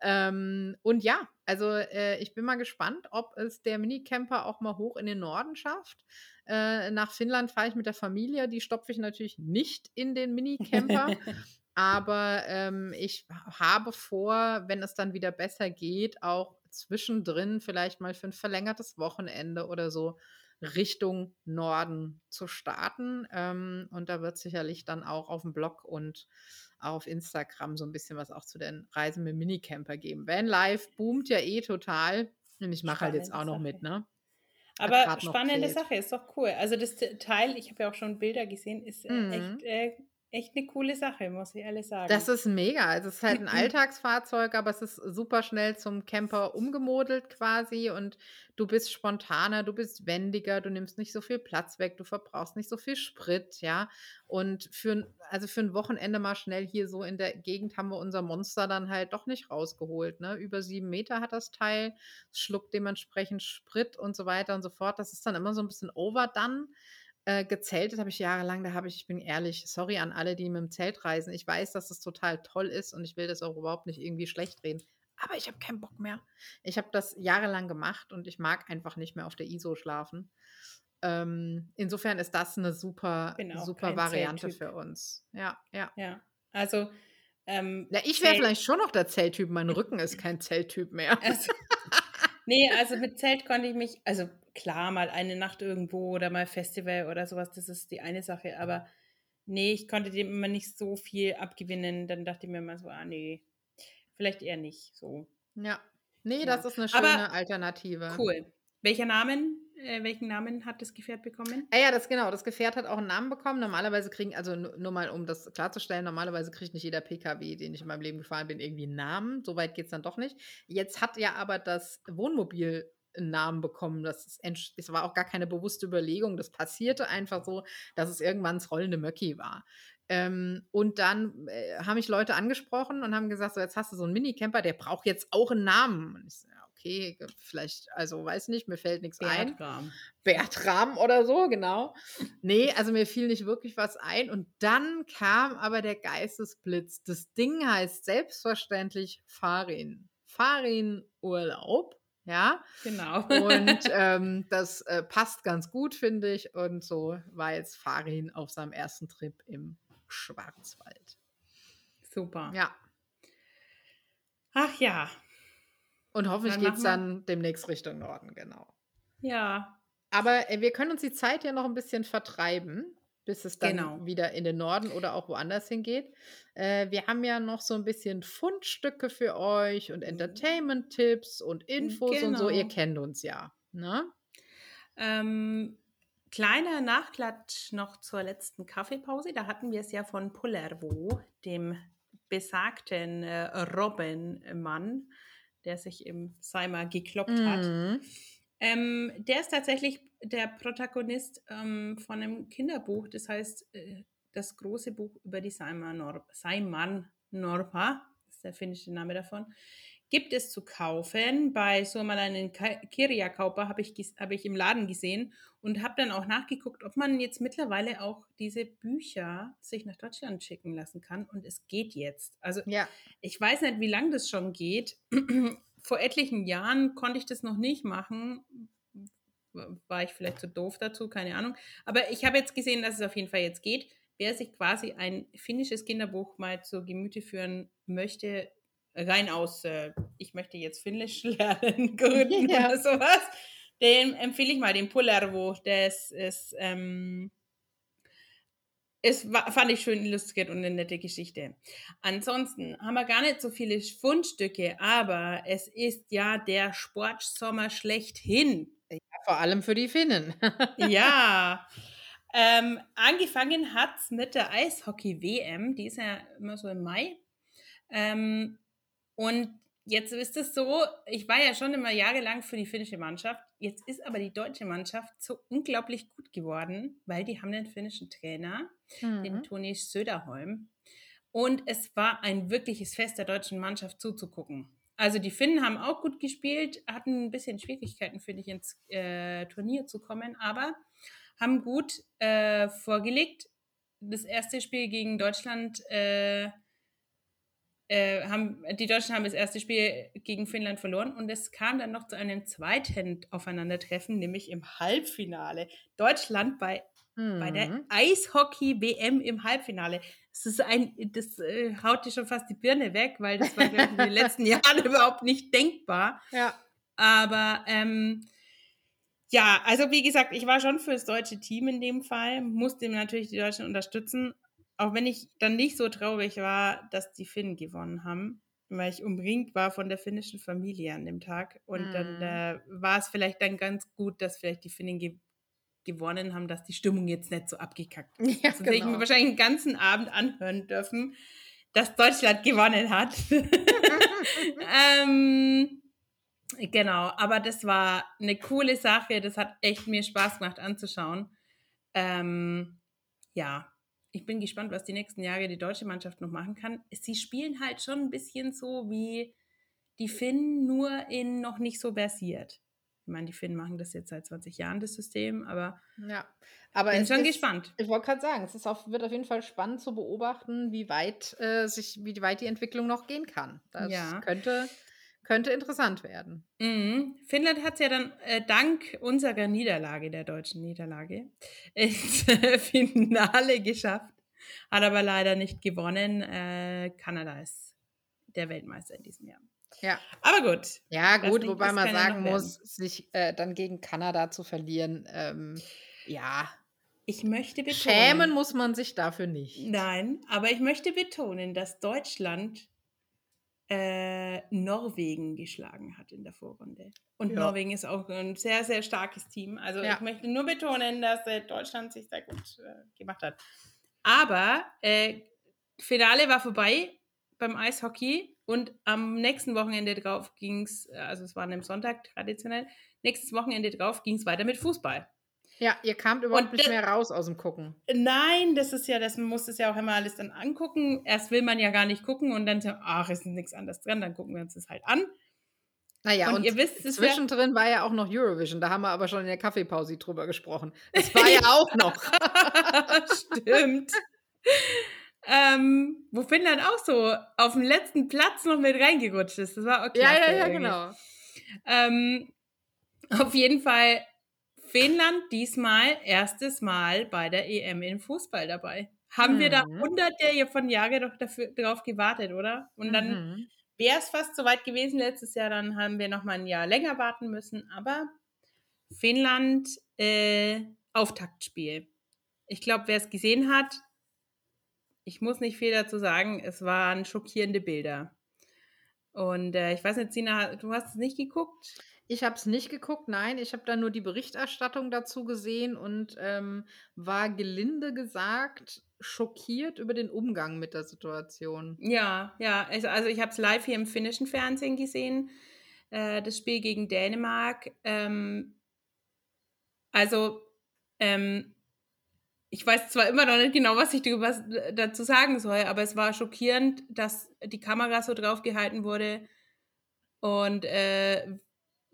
Ähm, und ja, also äh, ich bin mal gespannt, ob es der Minicamper auch mal hoch in den Norden schafft. Äh, nach Finnland fahre ich mit der Familie, die stopfe ich natürlich nicht in den Minicamper. Aber ähm, ich habe vor, wenn es dann wieder besser geht, auch zwischendrin vielleicht mal für ein verlängertes Wochenende oder so Richtung Norden zu starten. Ähm, und da wird sicherlich dann auch auf dem Blog und auf Instagram so ein bisschen was auch zu den Reisen mit Minicamper geben. Vanlife boomt ja eh total. Und ich mache halt jetzt auch noch mit, ne? Aber spannende. Sache, ist doch cool. Also das Teil, ich habe ja auch schon Bilder gesehen, ist äh, Mhm. echt, äh, echt eine coole Sache, muss ich ehrlich sagen. Das ist mega. Also es ist halt ein Alltagsfahrzeug, aber es ist super schnell zum Camper umgemodelt quasi und du bist spontaner, du bist wendiger, du nimmst nicht so viel Platz weg, du verbrauchst nicht so viel Sprit, ja. Und für, ein- also für ein Wochenende mal schnell hier so in der Gegend haben wir unser Monster dann halt doch nicht rausgeholt, ne? Über sieben Meter hat das Teil, es schluckt dementsprechend Sprit und so weiter und so fort. Das ist dann immer so ein bisschen overdone. Äh, gezeltet habe ich jahrelang, da habe ich, ich bin ehrlich, sorry an alle, die mit dem Zelt reisen. Ich weiß, dass das total toll ist und ich will das auch überhaupt nicht irgendwie schlecht reden. Aber ich habe keinen Bock mehr. Ich habe das jahrelang gemacht und ich mag einfach nicht mehr auf der ISO schlafen. Ähm, insofern ist das eine super, auch super Variante für uns. Ja, ja. ja, also ähm, Ja, ich wäre vielleicht schon noch der Zelttyp. Mein Rücken ist kein Zelttyp mehr. Also, nee, also mit Zelt konnte ich mich, also klar, mal eine Nacht irgendwo oder mal Festival oder sowas, das ist die eine Sache, aber nee, ich konnte dem immer nicht so viel abgewinnen. Dann dachte ich mir immer so, ah nee, vielleicht eher nicht so. Ja. Nee, Ja. das ist eine Aber schöne Alternative. Cool. Welcher Namen, äh, welchen Namen hat das Gefährt bekommen? Ah ja, das genau. Das Gefährt hat auch einen Namen bekommen. Normalerweise kriegen, also nu- nur mal, um das klarzustellen, normalerweise kriegt nicht jeder PKW, den ich in meinem Leben gefahren bin, irgendwie einen Namen. So weit geht es dann doch nicht. Jetzt hat ja aber das Wohnmobil einen Namen bekommen. Das, ist, das war auch gar keine bewusste Überlegung. Das passierte einfach so, dass es irgendwann das rollende Möcki war. Ähm, und dann äh, haben mich Leute angesprochen und haben gesagt, so jetzt hast du so einen Minicamper, der braucht jetzt auch einen Namen. Und ich so, ja, okay, vielleicht, also weiß nicht, mir fällt nichts ein. Bertram. Bertram oder so, genau. Nee, also mir fiel nicht wirklich was ein. Und dann kam aber der Geistesblitz. Das Ding heißt selbstverständlich Farin. Farin Urlaub, ja. Genau. Und ähm, das äh, passt ganz gut, finde ich. Und so war jetzt Farin auf seinem ersten Trip im Schwarzwald. Super. Ja. Ach ja. Und hoffentlich geht es dann demnächst Richtung Norden, genau. Ja. Aber äh, wir können uns die Zeit ja noch ein bisschen vertreiben, bis es dann Genau. wieder in den Norden oder auch woanders hingeht. Äh, wir haben ja noch so ein bisschen Fundstücke für euch und Entertainment-Tipps und Infos und so. Ihr Genau. kennt uns ja. Ne? Ähm, kleiner Nachklatsch noch zur letzten Kaffeepause. Da hatten wir es ja von Pullervo, dem besagten äh, Robbenmann, der sich im Seimer gekloppt mhm. hat. Ähm, der ist tatsächlich der Protagonist ähm, von einem Kinderbuch, das heißt äh, das große Buch über die Saiman Norpa, Saiman Norpa, ist der finnische Name davon gibt es zu kaufen. Bei so mal einen Kirja-Kauper habe ich, hab ich im Laden gesehen und habe dann auch nachgeguckt, ob man jetzt mittlerweile auch diese Bücher sich nach Deutschland schicken lassen kann. Und es geht jetzt. Also ja. ich weiß nicht, wie lange das schon geht. Vor etlichen Jahren konnte ich das noch nicht machen. War ich vielleicht zu doof dazu, keine Ahnung. Aber ich habe jetzt gesehen, dass es auf jeden Fall jetzt geht. Wer sich quasi ein finnisches Kinderbuch mal zu Gemüte führen möchte, rein aus, äh, ich möchte jetzt Finnisch lernen, Gründen ja. oder sowas, den empfehle ich mal, den Pullervo. Das ist, ähm, es war, fand ich schön illustriert und eine nette Geschichte. Ansonsten haben wir gar nicht so viele Fundstücke, aber es ist ja der Sportsommer schlechthin. Ja, vor allem für die Finnen. ja. Ähm, angefangen hat es mit der Eishockey-WM, die ist ja immer so im Mai. Ähm, und jetzt ist es so, ich war ja schon immer jahrelang für die finnische Mannschaft. Jetzt ist aber die deutsche Mannschaft so unglaublich gut geworden, weil die haben den finnischen Trainer, mhm. den Toni Söderholm. Und es war ein wirkliches Fest der deutschen Mannschaft zuzugucken. Also die Finnen haben auch gut gespielt, hatten ein bisschen Schwierigkeiten, finde ich, ins äh, Turnier zu kommen, aber haben gut äh, vorgelegt. Das erste Spiel gegen Deutschland äh, äh, haben, die Deutschen haben das erste Spiel gegen Finnland verloren und es kam dann noch zu einem zweiten Aufeinandertreffen, nämlich im Halbfinale. Deutschland bei, mhm. bei der mhm. Eishockey-WM im Halbfinale. Das ist ein, das äh, haut dir schon fast die Birne weg, weil das war in den letzten Jahren überhaupt nicht denkbar. Ja. Aber ähm, ja, also wie gesagt, ich war schon für das deutsche Team in dem Fall, musste natürlich die Deutschen unterstützen, auch wenn ich dann nicht so traurig war, dass die Finnen gewonnen haben, weil ich umringt war von der finnischen Familie an dem Tag. Und mm. dann äh, war es vielleicht dann ganz gut, dass vielleicht die Finnen ge gewonnen haben, dass die Stimmung jetzt nicht so abgekackt ist. Ja, genau. ich mir wahrscheinlich den ganzen Abend anhören dürfen, dass Deutschland gewonnen hat. ähm, genau, aber das war eine coole Sache. Das hat echt mir Spaß gemacht anzuschauen. Ähm, ja, ich bin gespannt, was die nächsten Jahre die deutsche Mannschaft noch machen kann. Sie spielen halt schon ein bisschen so wie die Finnen, nur in noch nicht so versiert. Ich meine, die Finnen machen das jetzt seit 20 Jahren, das System, aber, ja, aber bin schon ist, gespannt. Ich wollte gerade sagen, es ist auf, wird auf jeden Fall spannend zu beobachten, wie weit, äh, sich, wie weit die Entwicklung noch gehen kann. Das ja. könnte, könnte interessant werden. Mhm. Finnland hat es ja dann äh, dank unserer Niederlage, der deutschen Niederlage, ins Finale geschafft. Hat aber leider nicht gewonnen. Äh, Kanada ist der Weltmeister in diesem Jahr. Ja. Aber gut. Ja, gut, wobei man sagen muss, sich äh, dann gegen Kanada zu verlieren, ähm, ja. Ich möchte betonen. Schämen muss man sich dafür nicht. Nein, aber ich möchte betonen, dass Deutschland äh, Norwegen geschlagen hat in der Vorrunde. Und ja. Norwegen ist auch ein sehr, sehr starkes Team. Also ja. ich möchte nur betonen, dass äh, Deutschland sich sehr gut äh, gemacht hat. Aber äh, Finale war vorbei beim Eishockey und am nächsten Wochenende drauf ging es, also es war an einem Sonntag traditionell, nächstes Wochenende drauf ging es weiter mit Fußball. Ja, ihr kamt überhaupt nicht mehr raus aus dem Gucken. Nein, das ist ja, das man muss es ja auch immer alles dann angucken. Erst will man ja gar nicht gucken und dann, ach, ist nichts anderes dran, dann gucken wir uns das halt an. Naja, und, und ihr wisst, zwischendrin war ja auch noch Eurovision, da haben wir aber schon in der Kaffeepause drüber gesprochen. Das war ja auch noch. Stimmt. ähm, wo Finnland auch so auf dem letzten Platz noch mit reingerutscht ist. Das war okay. Ja, ja, ja, genau. Ähm, auf jeden Fall Finnland diesmal erstes Mal bei der EM in Fußball dabei. Haben mhm. wir da mhm. hunderte von Jahren doch dafür, darauf gewartet, oder? Und dann mhm wäre es fast soweit gewesen letztes Jahr, dann haben wir noch mal ein Jahr länger warten müssen. Aber Finnland äh, Auftaktspiel. Ich glaube, wer es gesehen hat, ich muss nicht viel dazu sagen, es waren schockierende Bilder. Und äh, ich weiß nicht, Sina, du hast es nicht geguckt? Ich habe es nicht geguckt, nein, ich habe da nur die Berichterstattung dazu gesehen und ähm, war gelinde gesagt schockiert über den Umgang mit der Situation. Ja, ja, also, ich habe es live hier im finnischen Fernsehen gesehen, äh, das Spiel gegen Dänemark. Ähm, also, ähm, ich weiß zwar immer noch nicht genau, was ich dazu sagen soll, aber es war schockierend, dass die Kamera so drauf gehalten wurde und äh,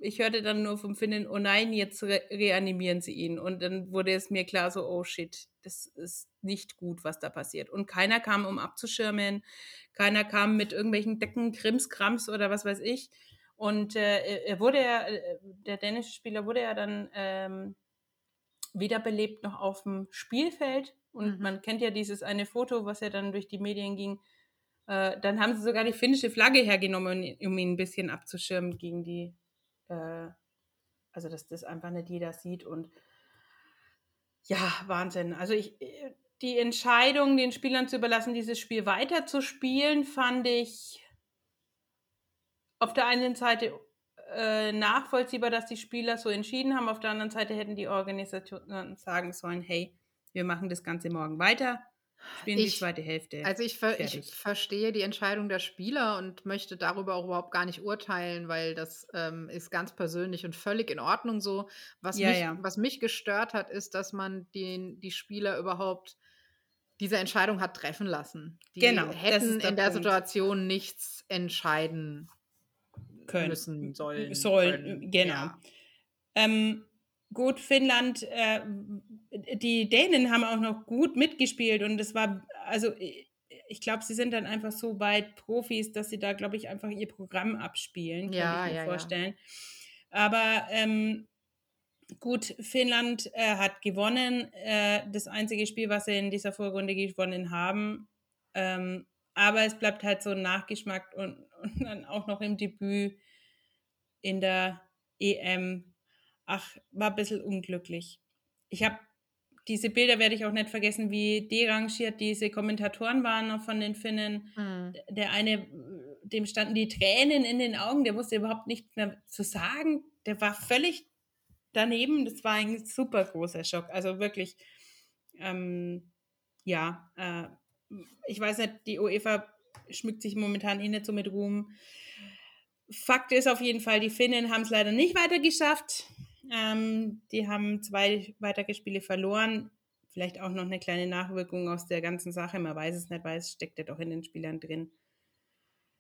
ich hörte dann nur vom Finnen, oh nein, jetzt re reanimieren sie ihn. Und dann wurde es mir klar, so, oh shit, das ist nicht gut, was da passiert. Und keiner kam, um abzuschirmen. Keiner kam mit irgendwelchen Decken, Krimskrams oder was weiß ich. Und äh, er wurde ja, äh, der dänische Spieler wurde ja dann ähm, wiederbelebt noch auf dem Spielfeld. Und mhm. man kennt ja dieses eine Foto, was ja dann durch die Medien ging. Äh, dann haben sie sogar die finnische Flagge hergenommen, um ihn ein bisschen abzuschirmen gegen die äh, also dass das einfach nicht jeder sieht und ja, Wahnsinn. Also ich, die Entscheidung, den Spielern zu überlassen, dieses Spiel weiter zu spielen, fand ich auf der einen Seite äh, nachvollziehbar, dass die Spieler so entschieden haben. Auf der anderen Seite hätten die Organisationen sagen sollen, hey, wir machen das Ganze morgen weiter spielen ich, die zweite Hälfte. Also ich, ver ich, verstehe die Entscheidung der Spieler und möchte darüber auch überhaupt gar nicht urteilen, weil das ähm, ist ganz persönlich und völlig in Ordnung so. Was, ja, mich, ja. was mich gestört hat, ist, dass man den, die Spieler überhaupt diese Entscheidung hat treffen lassen. Die genau, hätten der in der Punkt. Situation nichts entscheiden können. müssen, sollen. Sollen, genau. Ja. Ähm, gut, Finnland, äh, die Dänen haben auch noch gut mitgespielt und es war, also ich glaube, sie sind dann einfach so weit Profis, dass sie da, glaube ich, einfach ihr Programm abspielen, kann ja, ich mir ja, vorstellen. Ja. Aber ähm, gut, Finnland äh, hat gewonnen, äh, das einzige Spiel, was sie in dieser Vorrunde gewonnen haben. Ähm, aber es bleibt halt so ein Nachgeschmack und, und dann auch noch im Debüt in der EM ach, war ein bisschen unglücklich. Ich habe diese Bilder werde ich auch nicht vergessen, wie derangiert diese Kommentatoren waren noch von den Finnen. Mhm. Der eine, dem standen die Tränen in den Augen, der wusste überhaupt nichts mehr zu sagen. Der war völlig daneben. Das war ein super großer Schock. Also wirklich, ähm, ja, äh, ich weiß nicht, die UEFA schmückt sich momentan eh nicht so mit Ruhm. Fakt ist auf jeden Fall, die Finnen haben es leider nicht weiter geschafft. Ähm, die haben zwei weitere Spiele verloren. Vielleicht auch noch eine kleine Nachwirkung aus der ganzen Sache. Man weiß es nicht, weil es steckt ja doch in den Spielern drin.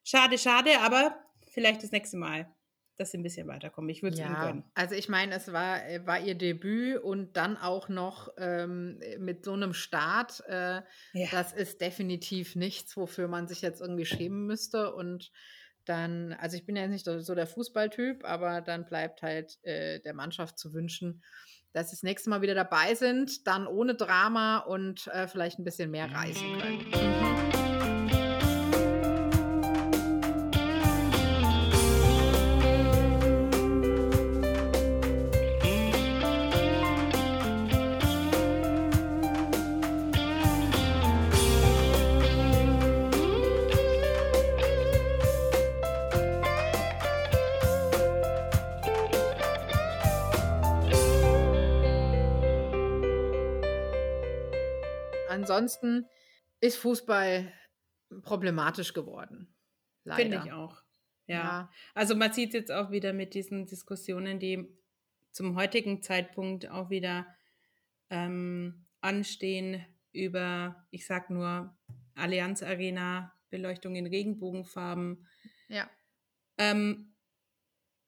Schade, schade, aber vielleicht das nächste Mal, dass sie ein bisschen weiterkommen. Ich würde es ja, gönnen. Also ich meine, es war, äh, war ihr Debüt und dann auch noch ähm, mit so einem Start. Äh, ja. Das ist definitiv nichts, wofür man sich jetzt irgendwie schämen müsste. Und dann, also ich bin ja nicht so der Fußballtyp, aber dann bleibt halt äh, der Mannschaft zu wünschen, dass sie das nächste Mal wieder dabei sind, dann ohne Drama und äh, vielleicht ein bisschen mehr reisen können. Ansonsten ist Fußball problematisch geworden. Finde ich auch. Ja. ja. Also man sieht jetzt auch wieder mit diesen Diskussionen, die zum heutigen Zeitpunkt auch wieder ähm, anstehen über, ich sag nur, Allianz Arena, Beleuchtung in Regenbogenfarben. Ja. Ähm,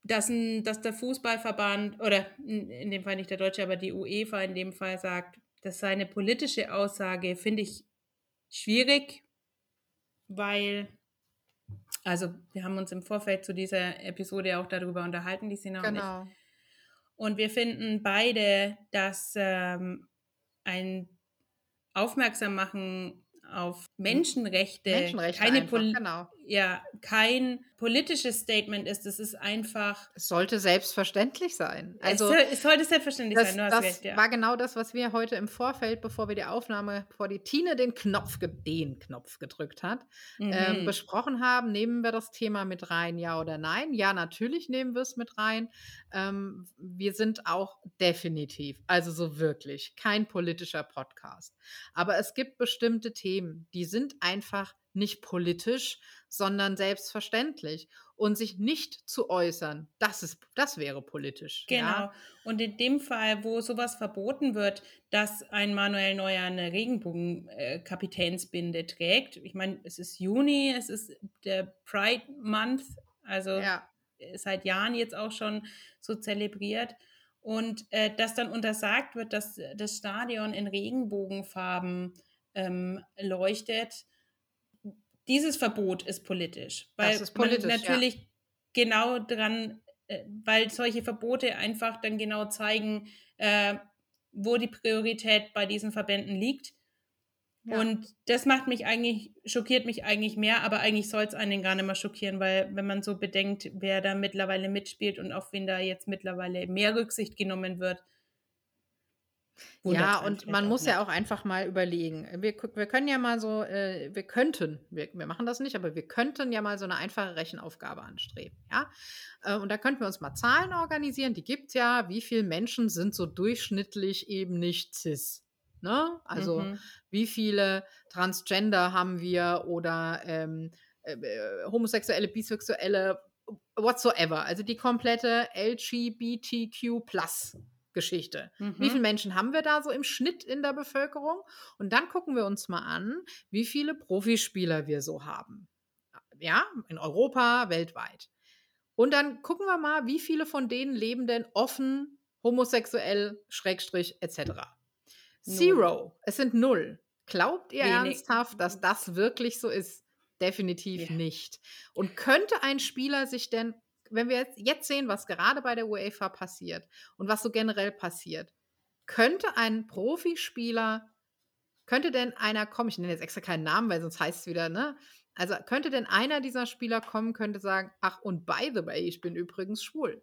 dass, ein, dass der Fußballverband, oder in dem Fall nicht der Deutsche, aber die UEFA in dem Fall sagt, dass seine politische Aussage finde ich schwierig, weil, also wir haben uns im Vorfeld zu dieser Episode auch darüber unterhalten, die sind auch genau. nicht. Und wir finden beide, dass ähm, ein Aufmerksam machen auf Menschenrechte, Menschenrechte keine, einfach, Pol genau. Ja kein politisches Statement ist. Es ist einfach. Es sollte selbstverständlich sein. Also, es, es sollte selbstverständlich das, sein. Du das recht, ja. war genau das, was wir heute im Vorfeld, bevor wir die Aufnahme, bevor die Tine den Knopf, den Knopf gedrückt hat, ähm, mhm. ähm, besprochen haben. Nehmen wir das Thema mit rein, ja oder nein? Ja, natürlich nehmen wir es mit rein. Ähm, wir sind auch definitiv, also so wirklich, kein politischer Podcast. Aber es gibt bestimmte Themen, die sind einfach nicht politisch, sondern selbstverständlich. Und sich nicht zu äußern, das, ist, das wäre politisch. Genau. Ja? Und in dem Fall, wo sowas verboten wird, dass ein Manuel Neuer eine Regenbogen-Kapitänsbinde trägt, ich meine, es ist Juni, es ist der Pride Month, also ja. seit Jahren jetzt auch schon so zelebriert. Und äh, dass dann untersagt wird, dass das Stadion in Regenbogenfarben ähm, leuchtet, dieses Verbot ist politisch. Weil ist politisch, man natürlich ja. genau dran, äh, weil solche Verbote einfach dann genau zeigen, äh, wo die Priorität bei diesen Verbänden liegt. Ja. Und das macht mich eigentlich, schockiert mich eigentlich mehr, aber eigentlich soll es einen gar nicht mehr schockieren, weil wenn man so bedenkt, wer da mittlerweile mitspielt und auf wen da jetzt mittlerweile mehr Rücksicht genommen wird, ja, und man muss ja auch einfach mal überlegen. Wir, wir können ja mal so, äh, wir könnten, wir, wir machen das nicht, aber wir könnten ja mal so eine einfache Rechenaufgabe anstreben. Ja? Äh, und da könnten wir uns mal Zahlen organisieren, die gibt es ja. Wie viele Menschen sind so durchschnittlich eben nicht cis? Ne? Also, mhm. wie viele Transgender haben wir oder ähm, äh, äh Homosexuelle, Bisexuelle, whatsoever. Also die komplette LGBTQ plus Geschichte. Mhm. Wie viele Menschen haben wir da so im Schnitt in der Bevölkerung? Und dann gucken wir uns mal an, wie viele Profispieler wir so haben. Ja, in Europa, weltweit. Und dann gucken wir mal, wie viele von denen leben denn offen, homosexuell, Schrägstrich, etc. Zero. Es sind null. Glaubt ihr Wenig. ernsthaft, dass das wirklich so ist? Definitiv ja. nicht. Und könnte ein Spieler sich denn wenn wir jetzt, jetzt sehen, was gerade bei der UEFA passiert und was so generell passiert, könnte ein Profispieler, könnte denn einer kommen, ich nenne jetzt extra keinen Namen, weil sonst heißt es wieder, ne? Also könnte denn einer dieser Spieler kommen, könnte sagen, ach und by the way, ich bin übrigens schwul.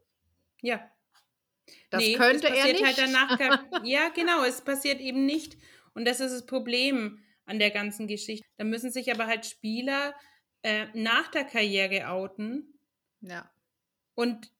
Ja. Das nee, könnte er halt nicht. Halt danach, ja, genau, es passiert eben nicht. Und das ist das Problem an der ganzen Geschichte. Da müssen sich aber halt Spieler äh, nach der Karriere outen. Ja. Und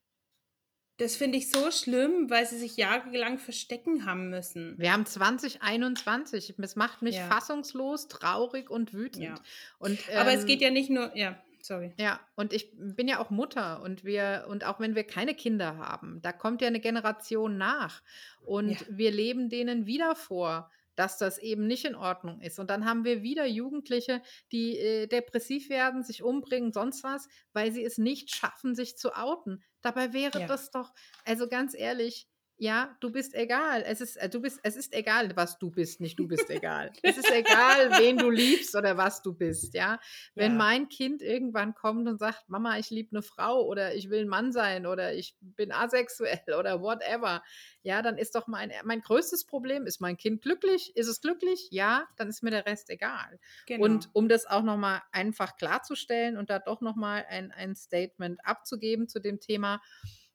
das finde ich so schlimm, weil sie sich jahrelang verstecken haben müssen. Wir haben 2021. Es macht mich ja. fassungslos, traurig und wütend. Ja. Und, ähm, Aber es geht ja nicht nur, ja, sorry. Ja, und ich bin ja auch Mutter und wir, und auch wenn wir keine Kinder haben, da kommt ja eine Generation nach. Und ja. wir leben denen wieder vor dass das eben nicht in Ordnung ist. Und dann haben wir wieder Jugendliche, die äh, depressiv werden, sich umbringen, sonst was, weil sie es nicht schaffen, sich zu outen. Dabei wäre ja. das doch, also ganz ehrlich, ja, du bist egal. Es ist, äh, du bist, es ist egal, was du bist, nicht du bist egal. es ist egal, wen du liebst oder was du bist, ja. Wenn ja. mein Kind irgendwann kommt und sagt, Mama, ich liebe eine Frau oder ich will ein Mann sein oder ich bin asexuell oder whatever, ja, dann ist doch mein, mein größtes Problem, ist mein Kind glücklich? Ist es glücklich? Ja, dann ist mir der Rest egal. Genau. Und um das auch nochmal einfach klarzustellen und da doch nochmal ein, ein Statement abzugeben zu dem Thema,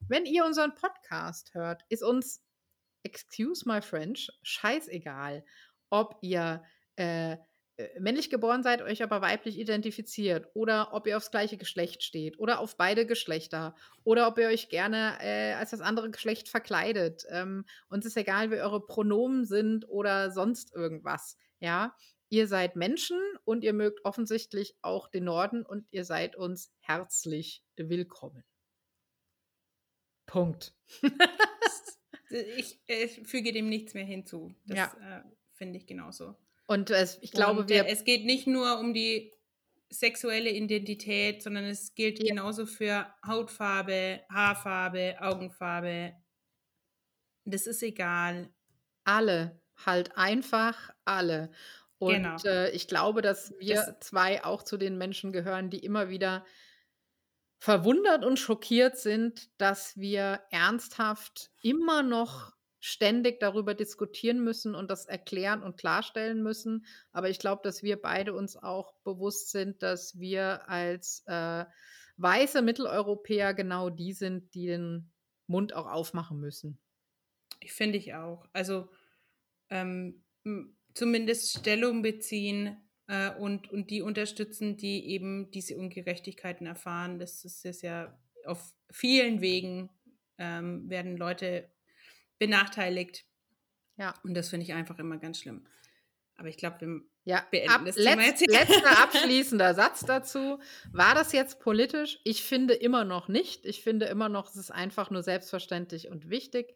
wenn ihr unseren Podcast hört, ist uns, excuse my French, scheißegal, ob ihr äh, äh, männlich geboren seid, euch aber weiblich identifiziert oder ob ihr aufs gleiche Geschlecht steht oder auf beide Geschlechter oder ob ihr euch gerne äh, als das andere Geschlecht verkleidet. Ähm, uns ist egal, wie eure Pronomen sind oder sonst irgendwas. Ja, ihr seid Menschen und ihr mögt offensichtlich auch den Norden und ihr seid uns herzlich willkommen. Punkt. ich, ich, füge dem nichts mehr hinzu. Das ja. äh, finde ich genauso. Und es, ich glaube, Und, wir. Äh, es geht nicht nur um die sexuelle Identität, sondern es gilt ja. genauso für Hautfarbe, Haarfarbe, Augenfarbe. Das ist egal. Alle, halt einfach alle. Und genau. äh, ich glaube, dass wir das, zwei auch zu den Menschen gehören, die immer wieder verwundert und schockiert sind, dass wir ernsthaft immer noch ständig darüber diskutieren müssen und das erklären und klarstellen müssen. Aber ich glaube, dass wir beide uns auch bewusst sind, dass wir als äh, weiße Mitteleuropäer genau die sind, die den Mund auch aufmachen müssen. Ich finde ich auch. Also ähm, zumindest Stellung beziehen äh, und, und die unterstützen, die eben diese Ungerechtigkeiten erfahren. Das ist, ist ja auf vielen Wegen ähm, werden Leute benachteiligt. Ja. Und das finde ich einfach immer ganz schlimm. Aber ich glaube, wir ja, beenden ab, das Thema letzt, jetzt. Letzter abschließender Satz dazu. War das jetzt politisch? Ich finde immer noch nicht. Ich finde immer noch, es ist einfach nur selbstverständlich und wichtig.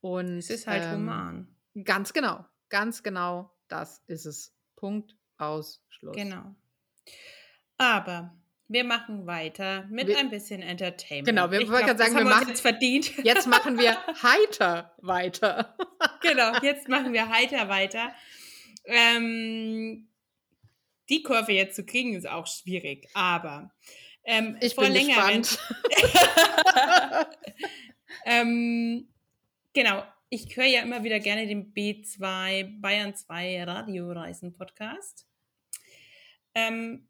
Und, es ist halt ähm, human. Ganz genau. Ganz genau. Das ist es. Punkt. Aus. Schluss. Genau. Aber wir machen weiter mit wir, ein bisschen Entertainment. Genau, wir wollten sagen, wir machen jetzt verdient. Jetzt machen wir heiter weiter. genau, jetzt machen wir heiter weiter. Ähm, die Kurve jetzt zu kriegen ist auch schwierig, aber ähm, ich bin längeren, gespannt. ähm, genau, ich höre ja immer wieder gerne den B2 Bayern 2 Radioreisen Podcast. Ähm,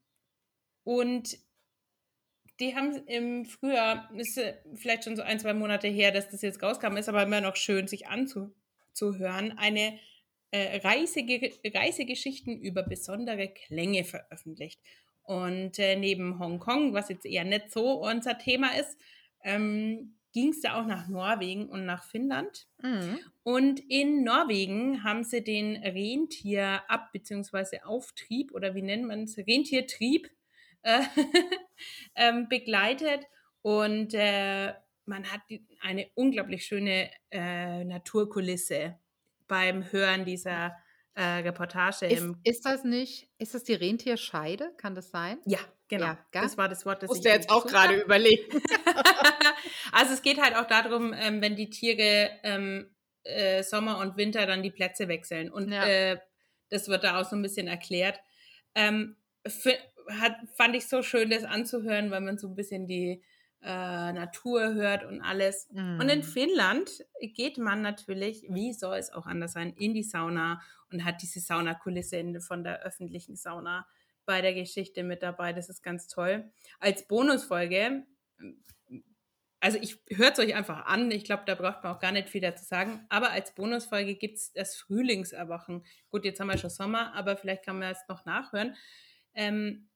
und die haben im Frühjahr, ist vielleicht schon so ein, zwei Monate her, dass das jetzt rauskam, ist aber immer noch schön, sich anzuhören, eine äh, Reisege Reisegeschichten über besondere Klänge veröffentlicht. Und äh, neben Hongkong, was jetzt eher nicht so unser Thema ist, ähm, ging es da auch nach Norwegen und nach Finnland. Mhm. Und in Norwegen haben sie den Rentierab- bzw. Auftrieb oder wie nennt man es? Rentiertrieb äh, ähm, begleitet und äh, man hat eine unglaublich schöne äh, Naturkulisse beim Hören dieser äh, Reportage. Ist, ist, das nicht, ist das die Rentierscheide? Kann das sein? Ja, genau. Ja, das war das Wort, das Musste ich jetzt auch gerade überlegen. also es geht halt auch darum, ähm, wenn die Tiere ähm, äh, Sommer und Winter dann die Plätze wechseln. Und ja. äh, das wird da auch so ein bisschen erklärt. Ähm, hat, fand ich so schön, das anzuhören, weil man so ein bisschen die äh, Natur hört und alles. Mm. Und in mhm. Finnland geht man natürlich, wie soll es auch anders sein, in die Sauna und hat diese Saunakulisse von der öffentlichen Sauna bei der Geschichte mit dabei. Das ist ganz toll. Als Bonusfolge, also ich hört es euch einfach an, ich glaube, da braucht man auch gar nicht viel dazu sagen, aber als Bonusfolge gibt es das Frühlingserwachen. Gut, jetzt haben wir schon Sommer, aber vielleicht kann man es noch nachhören. Ähm,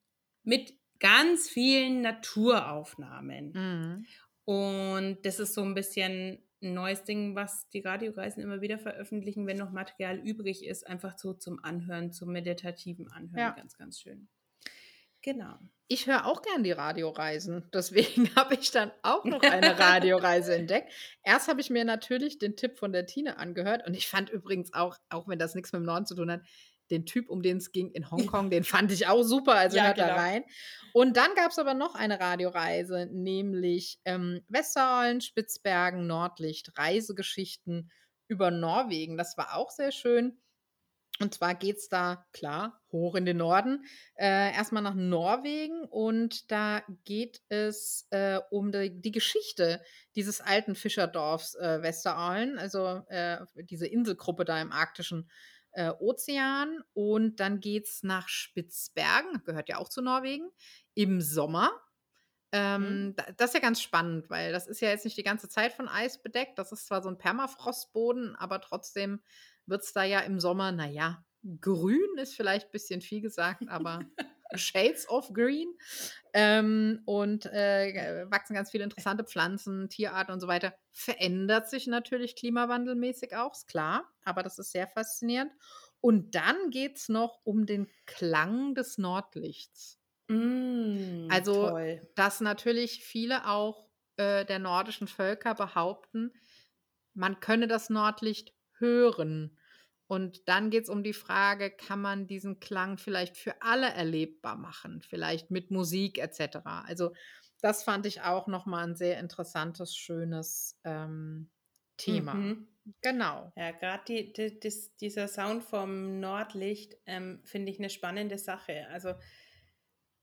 mit ganz vielen Naturaufnahmen. Mhm. Und das ist so ein bisschen ein neues Ding, was die Radioreisen immer wieder veröffentlichen, wenn noch Material übrig ist, einfach so zum Anhören, zum meditativen Anhören. Ja. Ganz, ganz schön. Genau. Ich höre auch gern die Radioreisen. Deswegen habe ich dann auch noch eine Radioreise entdeckt. Erst habe ich mir natürlich den Tipp von der Tine angehört und ich fand übrigens auch, auch wenn das nichts mit dem Norden zu tun hat, den Typ, um den es ging in Hongkong, den fand ich auch super, also ja, hört genau. da rein. Und dann gab es aber noch eine Radioreise, nämlich ähm, Westerollen, Spitzbergen, Nordlicht, Reisegeschichten über Norwegen. Das war auch sehr schön. Und zwar geht es da, klar, hoch in den Norden, äh, erstmal nach Norwegen und da geht es äh, um die, die, Geschichte dieses alten Fischerdorfs äh, Westeralen, also äh, diese Inselgruppe da im arktischen äh, Ozean und dann geht es nach Spitzbergen, gehört ja auch zu Norwegen, im Sommer. Ähm, mhm. Das ist ja ganz spannend, weil das ist ja jetzt nicht die ganze Zeit von Eis bedeckt. Das ist zwar so ein Permafrostboden, aber trotzdem wird es da ja im Sommer, naja, grün ist vielleicht ein bisschen viel gesagt, aber Shades of Green. Ähm, und äh, wachsen ganz viele interessante Pflanzen, Tierarten und so weiter. Verändert sich natürlich klimawandelmäßig auch, ist klar, aber das ist sehr faszinierend. Und dann geht es noch um den Klang des Nordlichts. Mm, also, toll. dass natürlich viele auch äh, der nordischen Völker behaupten, man könne das Nordlicht hören. Und dann geht es um die Frage, kann man diesen Klang vielleicht für alle erlebbar machen, vielleicht mit Musik etc. Also das fand ich auch nochmal ein sehr interessantes, schönes ähm, Thema. Mhm. Genau. Ja, gerade die, die, dieser Sound vom Nordlicht ähm, finde ich eine spannende Sache. Also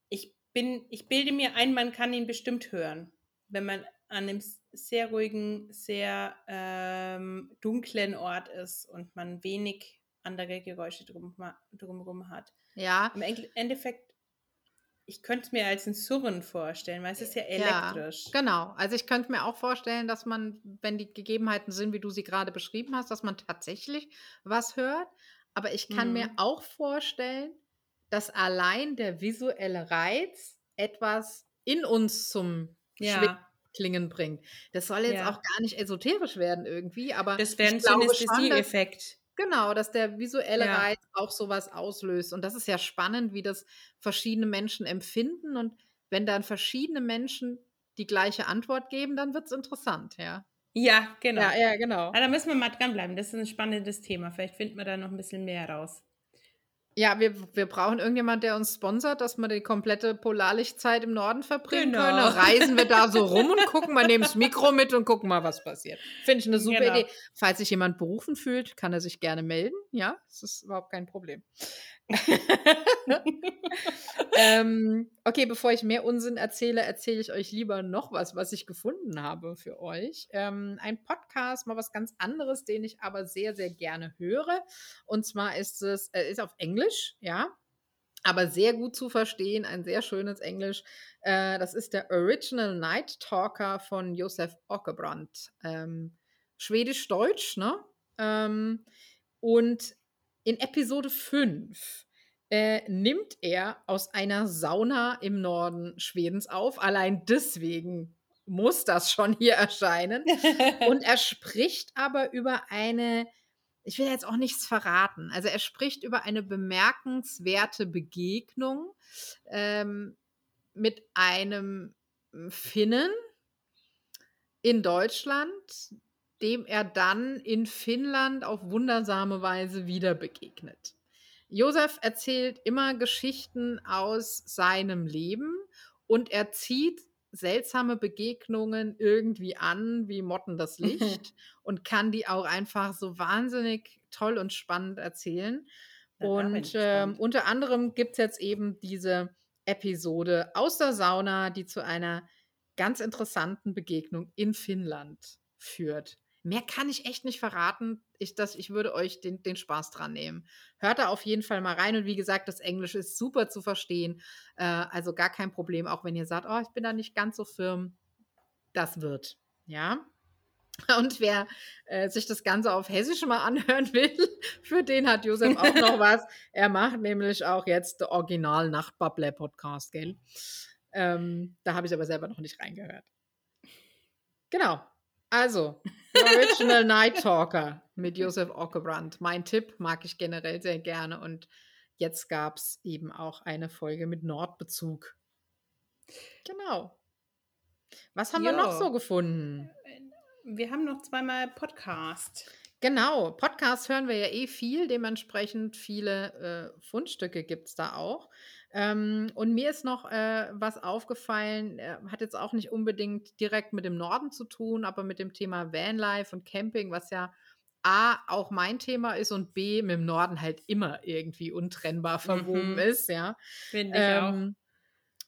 ich bin, ich bilde mir ein, man kann ihn bestimmt hören, wenn man an einem sehr ruhigen, sehr ähm, dunklen Ort ist und man wenig andere Geräusche drum, drumherum hat. Ja. Im Endeffekt, ich könnte es mir als ein Surren vorstellen, weil es ist ja elektrisch. Ja, genau. Also ich könnte mir auch vorstellen, dass man, wenn die Gegebenheiten sind, wie du sie gerade beschrieben hast, dass man tatsächlich was hört. Aber ich kann mhm. mir auch vorstellen, dass allein der visuelle Reiz etwas in uns zum ja. Klingen bringt. Das soll jetzt ja. auch gar nicht esoterisch werden irgendwie, aber das wäre ein Synästhesie-Effekt. Genau, dass der visuelle ja. Reiz auch sowas auslöst. Und das ist ja spannend, wie das verschiedene Menschen empfinden. Und wenn dann verschiedene Menschen die gleiche Antwort geben, dann wird es interessant, ja. Ja, genau. Ja, ja, genau. Aber da müssen wir mal dranbleiben. Das ist ein spannendes Thema. Vielleicht finden wir da noch ein bisschen mehr raus. Ja, wir, wir brauchen irgendjemand, der uns sponsert, dass wir die komplette Polarlichtzeit im Norden verbringen genau. können. Reisen wir da so rum und gucken mal, nehmen das Mikro mit und gucken mal, was passiert. Finde ich eine super genau. Idee. Falls sich jemand berufen fühlt, kann er sich gerne melden. Ja, das ist überhaupt kein Problem. ähm, okay, bevor ich mehr Unsinn erzähle, erzähle ich euch lieber noch was, was ich gefunden habe für euch. Ähm, ein Podcast, mal was ganz anderes, den ich aber sehr, sehr gerne höre. Und zwar ist es, äh, ist auf Englisch, ja, aber sehr gut zu verstehen, ein sehr schönes Englisch. Äh, das ist der Original Night Talker von Josef Ockebrand. Ähm, Schwedisch-Deutsch, ne? Ähm, und in Episode 5 äh, nimmt er aus einer Sauna im Norden Schwedens auf. Allein deswegen muss das schon hier erscheinen. Und er spricht aber über eine, ich will jetzt auch nichts verraten, also er spricht über eine bemerkenswerte Begegnung ähm, mit einem Finnen in Deutschland, dem er dann in Finnland auf wundersame Weise wieder begegnet. Josef erzählt immer Geschichten aus seinem Leben und er zieht seltsame Begegnungen irgendwie an, wie Motten das Licht, und kann die auch einfach so wahnsinnig toll und spannend erzählen. Ja, und äh, unter anderem gibt es jetzt eben diese Episode aus der Sauna, die zu einer ganz interessanten Begegnung in Finnland führt. Mehr kann ich echt nicht verraten. Ich, das, ich würde euch den, den Spaß dran nehmen. Hört da auf jeden Fall mal rein. Und wie gesagt, das Englisch ist super zu verstehen. Äh, also gar kein Problem, auch wenn ihr sagt, oh, ich bin da nicht ganz so firm. Das wird. Ja. Und wer äh, sich das Ganze auf Hessisch mal anhören will, für den hat Josef auch noch was. Er macht nämlich auch jetzt der Original Nachtbubble Podcast, gell? Ähm, da habe ich aber selber noch nicht reingehört. Genau. Also, Original Night Talker mit Josef Ockebrand. Mein Tipp mag ich generell sehr gerne und jetzt gab es eben auch eine Folge mit Nordbezug. Genau. Was haben jo. wir noch so gefunden? Wir haben noch zweimal Podcast. Genau, Podcast hören wir ja eh viel, dementsprechend viele äh, Fundstücke gibt es da auch. Ähm, und mir ist noch äh, was aufgefallen, äh, hat jetzt auch nicht unbedingt direkt mit dem Norden zu tun, aber mit dem Thema Vanlife und Camping, was ja A, auch mein Thema ist und B, mit dem Norden halt immer irgendwie untrennbar verwoben mhm. ist, ja. Finde ich ähm, auch.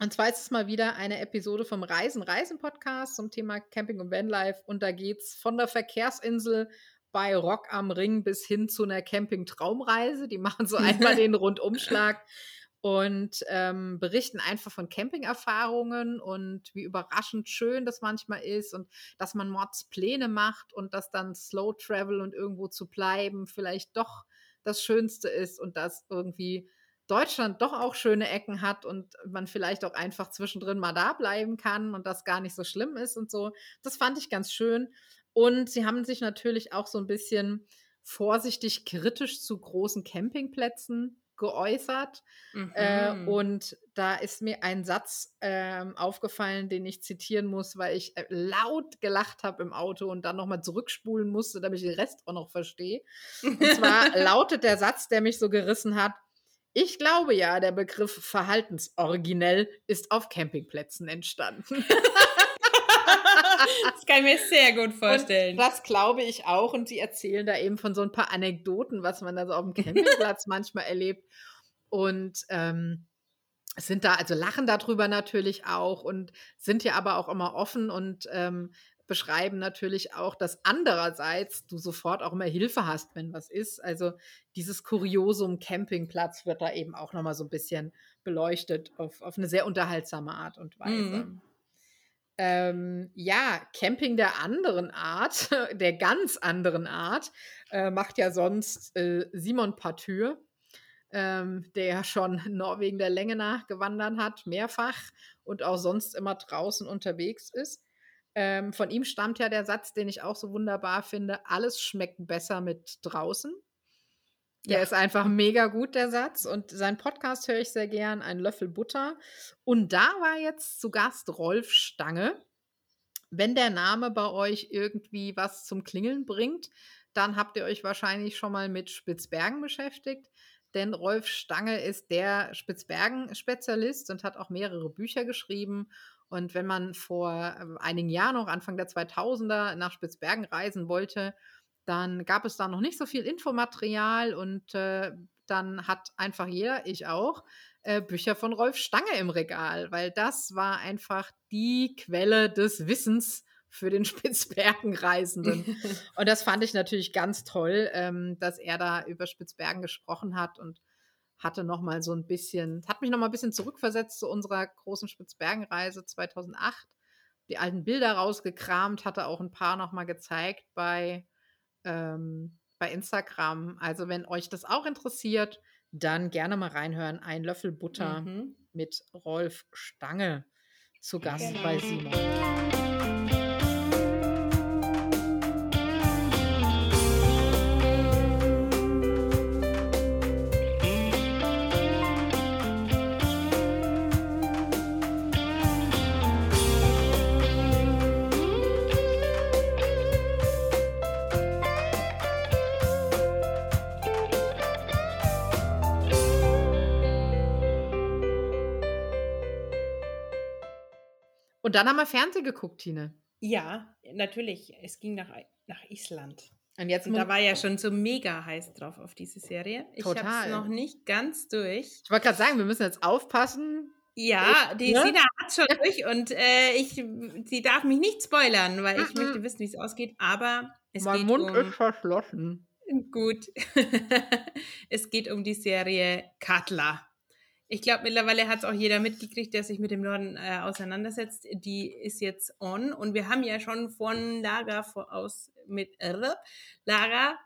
Und zwar ist es mal wieder eine Episode vom Reisen, Reisen Podcast zum Thema Camping und Vanlife. Und da geht es von der Verkehrsinsel bei Rock am Ring bis hin zu einer Camping-Traumreise. Die machen so einmal den Rundumschlag und ähm, berichten einfach von Camping-Erfahrungen und wie überraschend schön das manchmal ist und dass man Mordspläne macht und dass dann Slow Travel und irgendwo zu bleiben vielleicht doch das Schönste ist und dass irgendwie Deutschland doch auch schöne Ecken hat und man vielleicht auch einfach zwischendrin mal da bleiben kann und das gar nicht so schlimm ist und so. Das fand ich ganz schön. Und sie haben sich natürlich auch so ein bisschen vorsichtig kritisch zu großen Campingplätzen geäußert. Äh, mhm. Äh, und da ist mir ein Satz äh, aufgefallen, den ich zitieren muss, weil ich äh, laut gelacht habe im Auto und dann nochmal zurückspulen musste, damit ich den Rest auch noch verstehe. Und zwar lautet der Satz, der mich so gerissen hat, ich glaube ja, der Begriff verhaltensoriginell ist auf Campingplätzen entstanden. das kann ich mir sehr gut vorstellen. Und das glaube ich auch. Und sie erzählen da eben von so ein paar Anekdoten, was man da so auf dem Campingplatz manchmal erlebt. Und ähm, sind da, also lachen darüber natürlich auch und sind ja aber auch immer offen und ähm, beschreiben natürlich auch, dass andererseits du sofort auch immer Hilfe hast, wenn was ist. Also dieses Kuriosum Campingplatz wird da eben auch nochmal so ein bisschen beleuchtet auf, auf eine sehr unterhaltsame Art und Weise. Mhm. Ähm, ja, Camping der anderen Art, der ganz anderen Art, äh, macht ja sonst äh, Simon Partür, ähm, der ja schon Norwegen der Länge nach gewandert hat, mehrfach und auch sonst immer draußen unterwegs ist. Ähm, von ihm stammt ja der Satz, den ich auch so wunderbar finde: Alles schmeckt besser mit draußen. Der ja. ist einfach mega gut, der Satz. Und seinen Podcast höre ich sehr gern, ein Löffel Butter. Und da war jetzt zu Gast Rolf Stange. Wenn der Name bei euch irgendwie was zum Klingeln bringt, dann habt ihr euch wahrscheinlich schon mal mit Spitzbergen beschäftigt. Denn Rolf Stange ist der Spitzbergen-Spezialist und hat auch mehrere Bücher geschrieben. Und wenn man vor ähm, einigen Jahren, noch Anfang der 2000er, nach Spitzbergen reisen wollte, dann gab es da noch nicht so viel Infomaterial und äh, dann hat einfach jeder, ich auch, äh, Bücher von Rolf Stange im Regal, weil das war einfach die Quelle des Wissens für den Spitzbergen-Reisenden. und das fand ich natürlich ganz toll, ähm, dass er da über Spitzbergen gesprochen hat und hatte noch mal so ein bisschen, hat mich noch mal ein bisschen zurückversetzt zu unserer großen Spitzbergenreise 2008. Die alten Bilder rausgekramt, hatte auch ein paar noch mal gezeigt bei, ähm, bei Instagram. Also wenn euch das auch interessiert, dann gerne mal reinhören. Ein Löffel Butter mhm. mit Rolf Stange zu Gast genau. bei Simon. Und dann haben wir Fernsehen geguckt, Tine. Ja, natürlich. Es ging nach, nach Island. Und jetzt und da war ja schon so mega heiß drauf auf diese Serie. Ich habe es noch nicht ganz durch. Ich wollte gerade sagen, wir müssen jetzt aufpassen. Ja, die ne? Sina hat schon durch und äh, ich, sie darf mich nicht spoilern, weil ich möchte wissen, wie es ausgeht. Aber es mein geht Mund um, ist verschlossen. Gut. es geht um die Serie Katla. Ich glaube, mittlerweile hat es auch jeder mitgekriegt, der sich mit dem Norden äh, auseinandersetzt. Die ist jetzt on und wir haben ja schon von Lara aus mit äh, Lara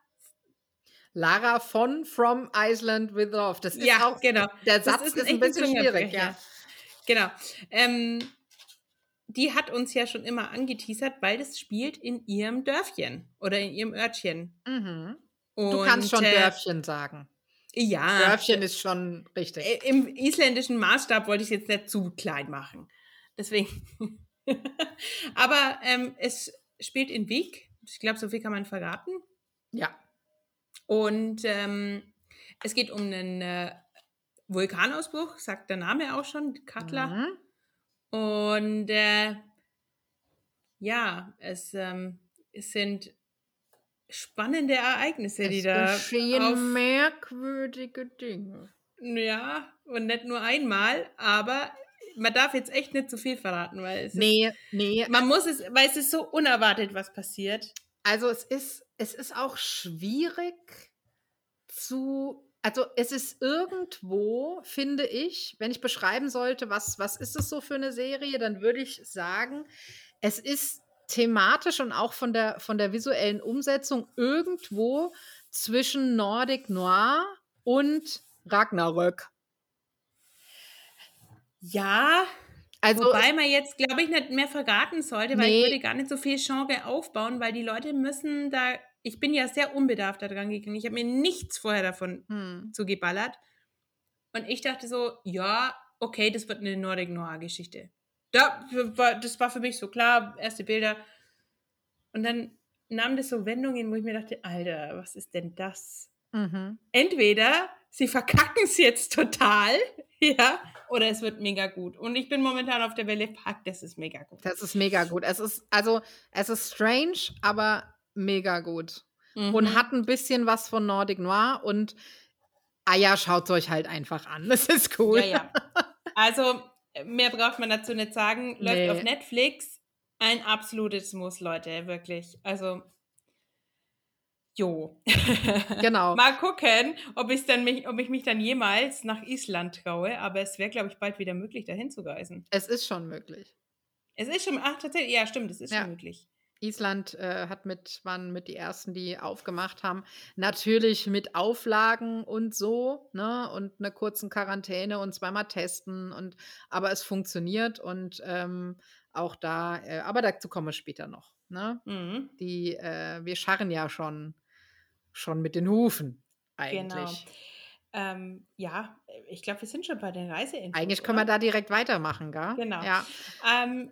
Lara von From Iceland with Love. Das ist ja, auch genau. Der Satz ist, ist, ein bisschen schwierig, ja. Genau. Ähm, die hat uns ja schon immer angeteasert, weil das spielt in ihrem Dörfchen oder in ihrem Örtchen. Mhm. du kannst schon äh, Dörfchen sagen. Ja. Dörfchen ist schon richtig. Im isländischen Maßstab wollte ich es jetzt nicht zu klein machen. Deswegen. Aber ähm, es spielt in Wieg. Ich glaube, so viel kann man verraten. Ja. Und ähm, es geht um einen äh, Vulkanausbruch, sagt der Name auch schon, Katla. Mhm. Und äh, ja, es, ähm, es sind spannende Ereignisse, es die da. geschehen merkwürdige Dinge. Ja, und nicht nur einmal, aber man darf jetzt echt nicht zu viel verraten, weil es nee, ist, nee. man muss es, weil es ist so unerwartet, was passiert. Also es ist, es ist auch schwierig zu, also es ist irgendwo, finde ich, wenn ich beschreiben sollte, was, was ist es so für eine Serie, dann würde ich sagen, es ist thematisch und auch von der, von der visuellen Umsetzung irgendwo zwischen Nordic Noir und Ragnarök. Ja, also, wobei man jetzt, glaube ich, nicht mehr verraten sollte, weil nee. ich würde gar nicht so viel Genre aufbauen, weil die Leute müssen da, ich bin ja sehr unbedarft daran gegangen, ich habe mir nichts vorher davon hm. zugeballert. Und ich dachte so, ja, okay, das wird eine Nordic Noir Da, das war für mich so klar, erste Bilder. Und dann nahm das so Wendungen, wo ich mir dachte, Alter, was ist denn das? Mhm. Entweder sie verkacken es jetzt total, ja, oder es wird mega gut. Und ich bin momentan auf der Welle, fuck, das ist mega gut. Das ist mega gut. Es ist, also, es ist strange, aber mega gut. Mhm. Und hat ein bisschen was von Nordic Noir und ah ja, schaut es euch halt einfach an. Das ist cool. Ja, ja. Also, mehr braucht man dazu nicht sagen. Läuft nee. auf Netflix. Ein absolutes Muss, Leute, wirklich. Also, jo. Genau. Mal gucken, ob, ich's dann mich, ob ich mich dann jemals nach Island traue, aber es wäre, glaube ich, bald wieder möglich, dahin zu reisen. Es ist schon möglich. Es ist schon, ach, tatsächlich, ja, stimmt, es ist Ja. schon möglich. Island äh, hat mit, waren mit die ersten, die aufgemacht haben. Natürlich mit Auflagen und so, ne? Und einer kurzen Quarantäne und zweimal testen und aber es funktioniert und ähm, auch da, äh, aber dazu kommen wir später noch. Ne? Mhm. Die, äh, wir scharren ja schon, schon mit den Hufen Genau. eigentlich. Ähm, ja, ich glaube, wir sind schon bei den Reiseinfos. Eigentlich können wir oder? da direkt weitermachen, gell? Genau. Ja. Ähm,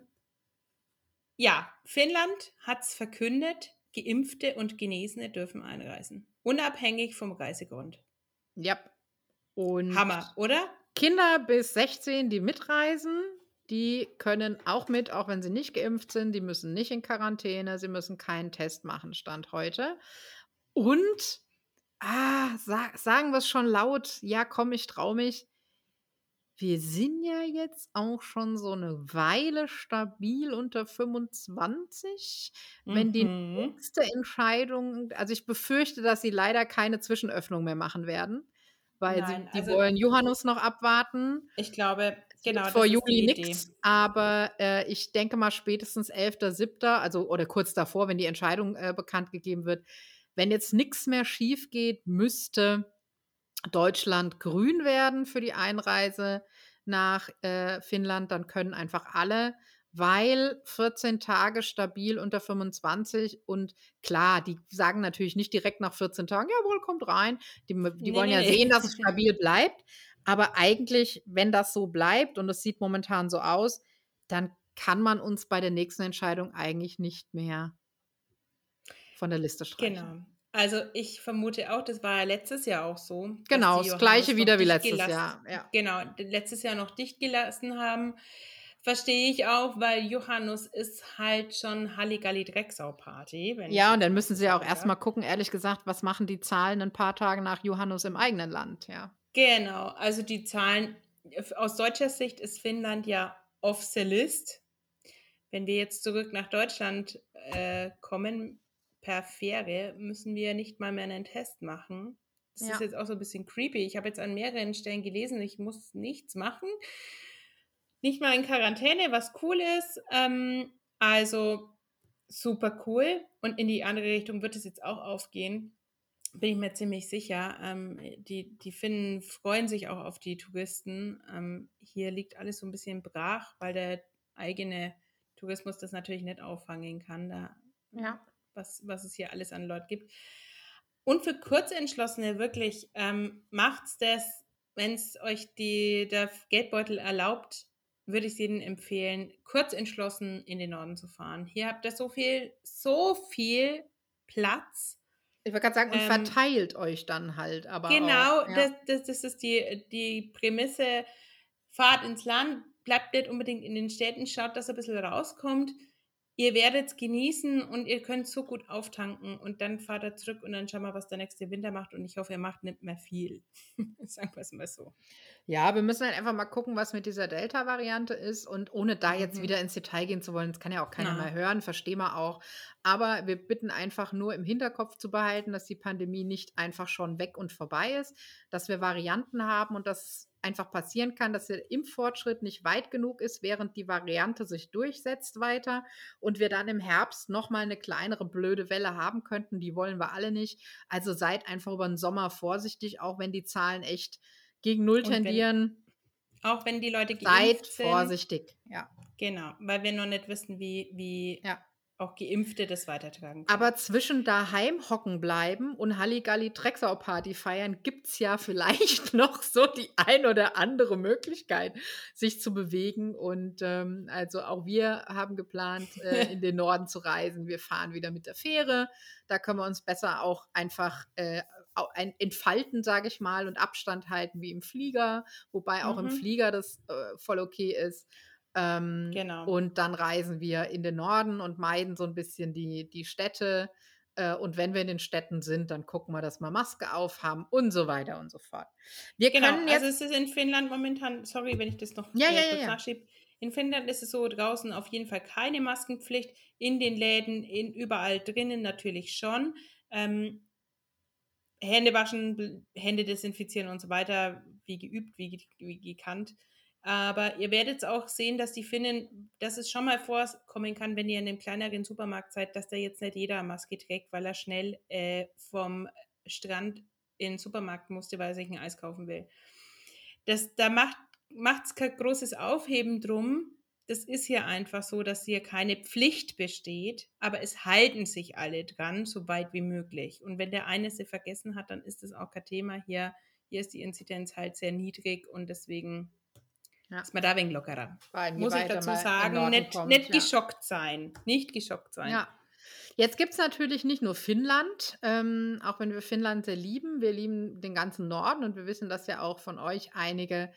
ja, Finnland hat es verkündet, Geimpfte und Genesene dürfen einreisen. Unabhängig vom Reisegrund. ja. Und Hammer, oder? Kinder bis 16, die mitreisen, die können auch mit, auch wenn sie nicht geimpft sind. Die müssen nicht in Quarantäne, sie müssen keinen Test machen, Stand heute. Und, ah, sa sagen wir es schon laut, ja, komm, ich trau mich. Wir sind ja jetzt auch schon so eine Weile stabil unter 25. Wenn die Mhm. nächste Entscheidung, also ich befürchte, dass sie leider keine Zwischenöffnung mehr machen werden, weil Nein, sie, die also- wollen Johannes noch abwarten. Ich glaube, genau. Vor Juli nichts, aber äh, ich denke mal spätestens 11.07., also oder kurz davor, wenn die Entscheidung äh, bekannt gegeben wird, wenn jetzt nichts mehr schief geht, müsste Deutschland grün werden für die Einreise nach äh, Finnland, dann können einfach alle, weil 14 Tage stabil unter 25 und klar, die sagen natürlich nicht direkt nach 14 Tagen, jawohl, kommt rein. Die, die Nee, wollen nee, ja nee. sehen, dass es stabil bleibt. Aber eigentlich, wenn das so bleibt und es sieht momentan so aus, dann kann man uns bei der nächsten Entscheidung eigentlich nicht mehr von der Liste streichen. Genau. Also ich vermute auch, das war ja letztes Jahr auch so. Genau, das gleiche wieder wie letztes gelassen- Jahr. Ja. Genau, letztes Jahr noch dicht gelassen haben. Verstehe ich auch, weil Johannes ist halt schon Halligalli Drecksau-Party. Ja, und dann müssen sie auch erstmal gucken, ehrlich gesagt, was machen die Zahlen ein paar Tage nach Johannes im eigenen Land, ja. Genau, also die Zahlen, aus deutscher Sicht ist Finnland ja off the list. Wenn wir jetzt zurück nach Deutschland äh, kommen per Fähre, müssen wir nicht mal mehr einen Test machen. Das Ja. ist jetzt auch so ein bisschen creepy. Ich habe jetzt an mehreren Stellen gelesen, ich muss nichts machen. Nicht mal in Quarantäne, was cool ist. Ähm, also super cool. Und in die andere Richtung wird es jetzt auch aufgehen bin ich mir ziemlich sicher. Ähm, die, die Finnen freuen sich auch auf die Touristen. Ähm, hier liegt alles so ein bisschen brach, weil der eigene Tourismus das natürlich nicht auffangen kann, da, Ja. Was, was es hier alles an Leuten gibt. Und für Kurzentschlossene wirklich, ähm, macht's das, wenn es euch die, der Geldbeutel erlaubt, würde ich es jedem empfehlen, kurz entschlossen in den Norden zu fahren. Hier habt ihr so viel, so viel Platz. Ich wollte gerade sagen, und Ähm, verteilt euch dann halt, aber Genau, auch, ja. das, das, das ist die, die Prämisse. Fahrt ins Land, bleibt nicht unbedingt in den Städten, schaut, dass ihr ein bisschen rauskommt. Ihr werdet es genießen und ihr könnt so gut auftanken und dann fahrt ihr zurück und dann schauen wir, was der nächste Winter macht und ich hoffe, er macht nicht mehr viel. Sagen wir es mal so. Ja, wir müssen halt einfach mal gucken, was mit dieser Delta-Variante ist. Und ohne da jetzt Mhm. wieder ins Detail gehen zu wollen, das kann ja auch keiner Na. mehr hören, verstehen wir auch. Aber wir bitten einfach nur im Hinterkopf zu behalten, dass die Pandemie nicht einfach schon weg und vorbei ist, dass wir Varianten haben und dass einfach passieren kann, dass der Impffortschritt nicht weit genug ist, während die Variante sich durchsetzt weiter und wir dann im Herbst nochmal eine kleinere blöde Welle haben könnten. Die wollen wir alle nicht. Also seid einfach über den Sommer vorsichtig, auch wenn die Zahlen echt gegen Null wenn tendieren. Auch wenn die Leute Seid geimpft sind. vorsichtig. Ja. Genau, weil wir noch nicht wissen, wie, wie Ja. Auch Geimpfte das weitertragen können. Aber zwischen daheim hocken bleiben und Halligalli Drecksau-Party feiern gibt es ja vielleicht noch so die ein oder andere Möglichkeit, sich zu bewegen. Und ähm, also auch wir haben geplant, äh, in den Norden zu reisen. Wir fahren wieder mit der Fähre. Da können wir uns besser auch einfach äh, entfalten, sage ich mal, und Abstand halten wie im Flieger. Wobei auch im Mhm. Flieger das äh, voll okay ist. Ähm, Genau. Und dann reisen wir in den Norden und meiden so ein bisschen die, die Städte. Äh, und wenn wir in den Städten sind, dann gucken wir, dass wir Maske aufhaben und so weiter und so fort. Wir Genau, können jetzt. also es ist in Finnland momentan, sorry, wenn ich das noch Ja, ja, ja. nachschiebe, In Finnland ist es so, draußen auf jeden Fall keine Maskenpflicht, in den Läden, in, überall drinnen natürlich schon. Ähm, Hände waschen, Hände desinfizieren und so weiter, wie geübt, wie, wie gekannt. Aber ihr werdet auch sehen, dass die Finnen, dass es schon mal vorkommen kann, wenn ihr in einem kleineren Supermarkt seid, dass da jetzt nicht jeder Maske trägt, weil er schnell äh, vom Strand in den Supermarkt musste, weil er sich ein Eis kaufen will. Das, da macht es kein großes Aufheben drum. Das ist hier einfach so, dass hier keine Pflicht besteht, aber es halten sich alle dran, so weit wie möglich. Und wenn der eine sie vergessen hat, dann ist das auch kein Thema. Hier, hier ist die Inzidenz halt sehr niedrig und deswegen ja. Ist man da wegen lockerer. Muss ich dazu sagen, nicht, kommt, nicht ja. geschockt sein. Nicht geschockt sein. Ja. Jetzt gibt es natürlich nicht nur Finnland, ähm, auch wenn wir Finnland sehr lieben. Wir lieben den ganzen Norden und wir wissen, dass ja auch von euch einige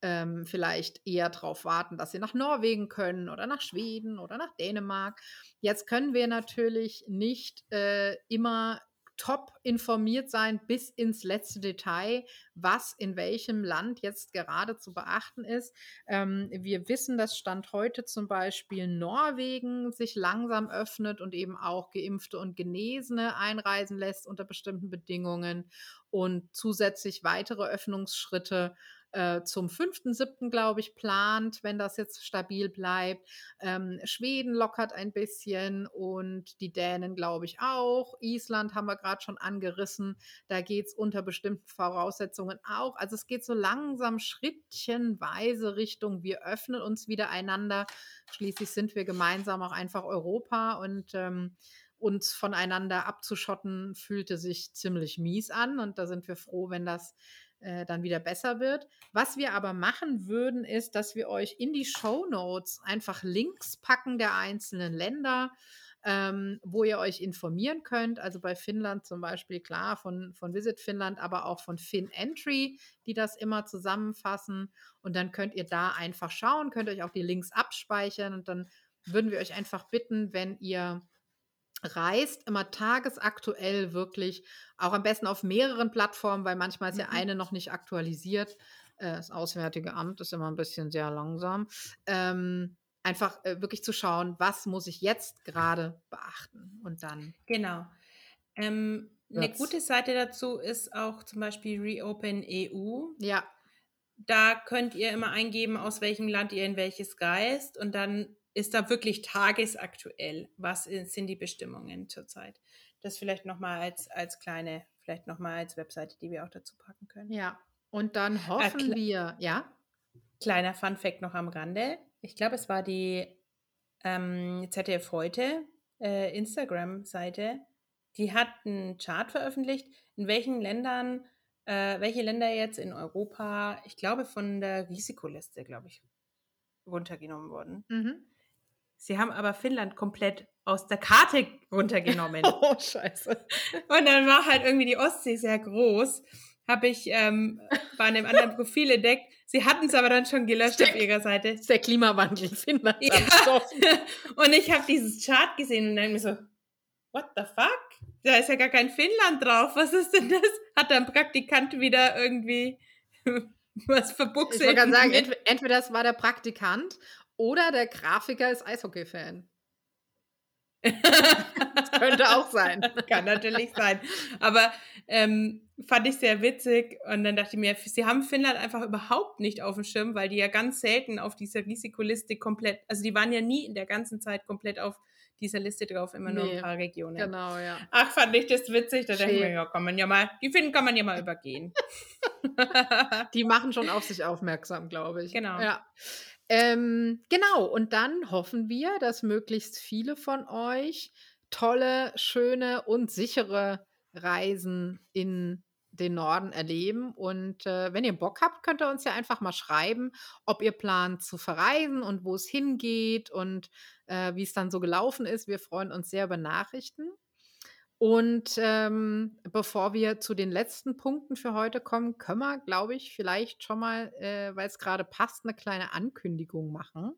ähm, vielleicht eher darauf warten, dass sie nach Norwegen können oder nach Schweden oder nach Dänemark. Jetzt können wir natürlich nicht äh, immer top informiert sein bis ins letzte Detail, was in welchem Land jetzt gerade zu beachten ist. Ähm, wir wissen, dass Stand heute zum Beispiel Norwegen sich langsam öffnet und eben auch Geimpfte und Genesene einreisen lässt unter bestimmten Bedingungen und zusätzlich weitere Öffnungsschritte äh, zum 5.7., glaube ich, plant, wenn das jetzt stabil bleibt. Ähm, Schweden lockert ein bisschen und die Dänen, glaube ich, auch. Island haben wir gerade schon angerissen. Da geht es unter bestimmten Voraussetzungen auch. Also es geht so langsam schrittchenweise Richtung, wir öffnen uns wieder einander. Schließlich sind wir gemeinsam auch einfach Europa und ähm, uns voneinander abzuschotten, fühlte sich ziemlich mies an. Und da sind wir froh, wenn das äh, dann wieder besser wird. Was wir aber machen würden, ist, dass wir euch in die Show Notes einfach Links packen der einzelnen Länder, ähm, wo ihr euch informieren könnt. Also bei Finnland zum Beispiel, klar, von, von Visit Finnland, aber auch von FinEntry, die das immer zusammenfassen. Und dann könnt ihr da einfach schauen, könnt euch auch die Links abspeichern und dann würden wir euch einfach bitten, wenn ihr reist, immer tagesaktuell wirklich, auch am besten auf mehreren Plattformen, weil manchmal ist ja mhm. eine noch nicht aktualisiert. Äh, das Auswärtige Amt ist immer ein bisschen sehr langsam. Ähm, einfach äh, wirklich zu schauen, was muss ich jetzt gerade beachten und dann. Genau. Ähm, eine gute Seite dazu ist auch zum Beispiel Reopen EU. Ja. Da könnt ihr immer eingeben, aus welchem Land ihr in welches reist und dann ist da wirklich tagesaktuell, was sind die Bestimmungen zurzeit. Das vielleicht nochmal als, als kleine, vielleicht nochmal als Webseite, die wir auch dazu packen können. Ja, und dann äh, hoffen äh, wir, ja? Kleiner Fun Fact noch am Rande. Ich glaube, es war die ähm, ZDF heute äh, Instagram-Seite, die hat einen Chart veröffentlicht, in welchen Ländern, äh, welche Länder jetzt in Europa, ich glaube, von der Risikoliste, glaube ich, runtergenommen wurden. Mhm. Sie haben aber Finnland komplett aus der Karte runtergenommen. Oh, scheiße. Und dann war halt irgendwie die Ostsee sehr groß. Habe ich ähm, bei einem anderen Profil entdeckt. Sie hatten es aber dann schon gelöscht der, auf ihrer Seite. ist der Klimawandel in Finnland. Ja. und ich habe dieses Chart gesehen und dann mir so, what the fuck? Da ist ja gar kein Finnland drauf. Was ist denn das? Hat da ein Praktikant wieder irgendwie was verbuchselt? Ich wollte gerade sagen, entweder das war der Praktikant oder der Grafiker ist Eishockey-Fan. das könnte auch sein. Kann natürlich sein. Aber ähm, fand ich sehr witzig. Und dann dachte ich mir, sie haben Finnland einfach überhaupt nicht auf dem Schirm, weil die ja ganz selten auf dieser Risikoliste komplett, also die waren ja nie in der ganzen Zeit komplett auf dieser Liste drauf, immer nur nee, ein paar Regionen. Genau, ja. Ach, fand ich das witzig. Da dachte ich mir, ja, kann man ja mal, die Finnen kann man ja mal übergehen. die machen schon auf sich aufmerksam, glaube ich. Genau. Ja. Ähm, genau, und dann hoffen wir, dass möglichst viele von euch tolle, schöne und sichere Reisen in den Norden erleben. Und äh, wenn ihr Bock habt, könnt ihr uns ja einfach mal schreiben, ob ihr plant zu verreisen und wo es hingeht und äh, wie es dann so gelaufen ist. Wir freuen uns sehr über Nachrichten. Und ähm, bevor wir zu den letzten Punkten für heute kommen, können wir, glaube ich, vielleicht schon mal, äh, weil es gerade passt, eine kleine Ankündigung machen.